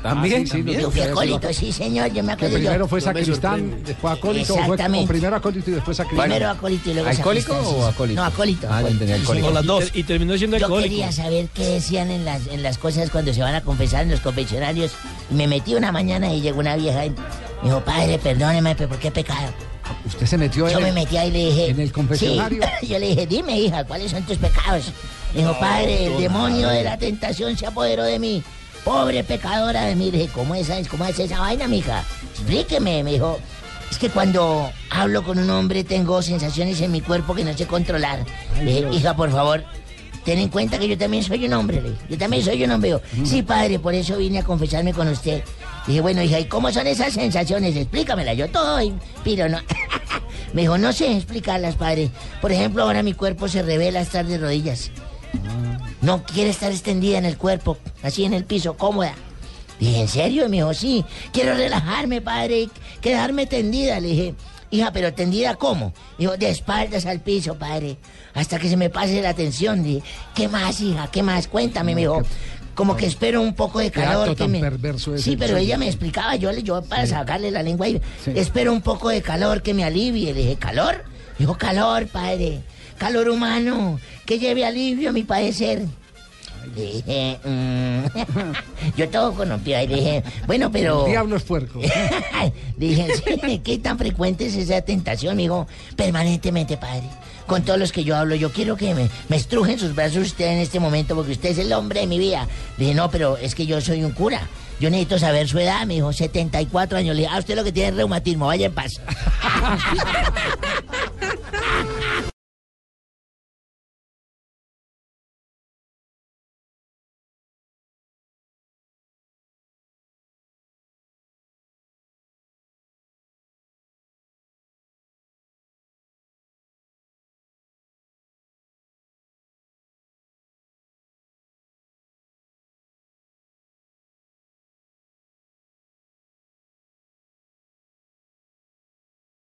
También, Ah, sí, sí, también. Yo fui acólito, sí, señor, yo me Que acuerdo. primero yo. fue sacristán, después acólito, o, fue, o Exactamente. primero acólito y después sacristán. Primero acólito y luego ¿Alcohólico sacristán, o acólito? No, acólito. Ah, acólito, entendí, sí, alcohólico. señor. O las dos. Y, ter- y terminó siendo Yo alcohólico. quería saber qué decían en las, en las cosas cuando se van a confesar en los confesionarios. Y me metí una mañana y llegó una vieja y me dijo, padre, perdóneme, pero ¿por qué pecado? Usted se metió Yo en me metí ahí y le dije... en el confesionario. Sí. Yo le dije, dime, hija, ¿cuáles son tus pecados? Me dijo, padre, el demonio de la tentación se apoderó de mí. Pobre pecadora de mí. Le dije, ¿cómo es, ¿cómo es esa vaina, mija? Explíqueme. Me dijo, es que cuando hablo con un hombre tengo sensaciones en mi cuerpo que no sé controlar. Ay, Le dije, Dios. hija, por favor, ten en cuenta que yo también soy un hombre. le dije. Yo también soy un hombre. Dijo, sí, padre, por eso vine a confesarme con usted. Dije, bueno, hija, ¿y cómo son esas sensaciones? Explícamela. Yo todo, pero no. Me dijo, no sé explicarlas, padre. Por ejemplo, ahora mi cuerpo se revela estar de rodillas. No quiere estar extendida en el cuerpo, así en el piso, cómoda. Dije, ¿en serio? Y me dijo, sí, quiero relajarme, padre, quedarme tendida. Le dije, hija, pero tendida cómo? Dijo, de espaldas al piso, padre, hasta que se me pase la tensión. Dije, ¿qué más, hija? ¿Qué más? Cuéntame, me dijo. Como que espero un poco de calor. que me... perverso Sí, pero ella me explicaba, yo le yo para Sí. sacarle la lengua y Sí. espero un poco de calor que me alivie. Le dije, ¿calor? Dijo, calor, padre. Calor humano, que lleve alivio a mi padecer. Dije, mm, yo todo con un pie, y dije, bueno, pero... El diablo es puerco. Dije, sí, ¿qué tan frecuente es esa tentación, amigo? Permanentemente, padre. Con todos los que yo hablo, yo quiero que me, me estrujen sus brazos usted en este momento porque usted es el hombre de mi vida. Dije, no, pero es que yo soy un cura. Yo necesito saber su edad, me dijo, 74 años. Le dije, ah, usted lo que tiene es reumatismo, vaya en paz.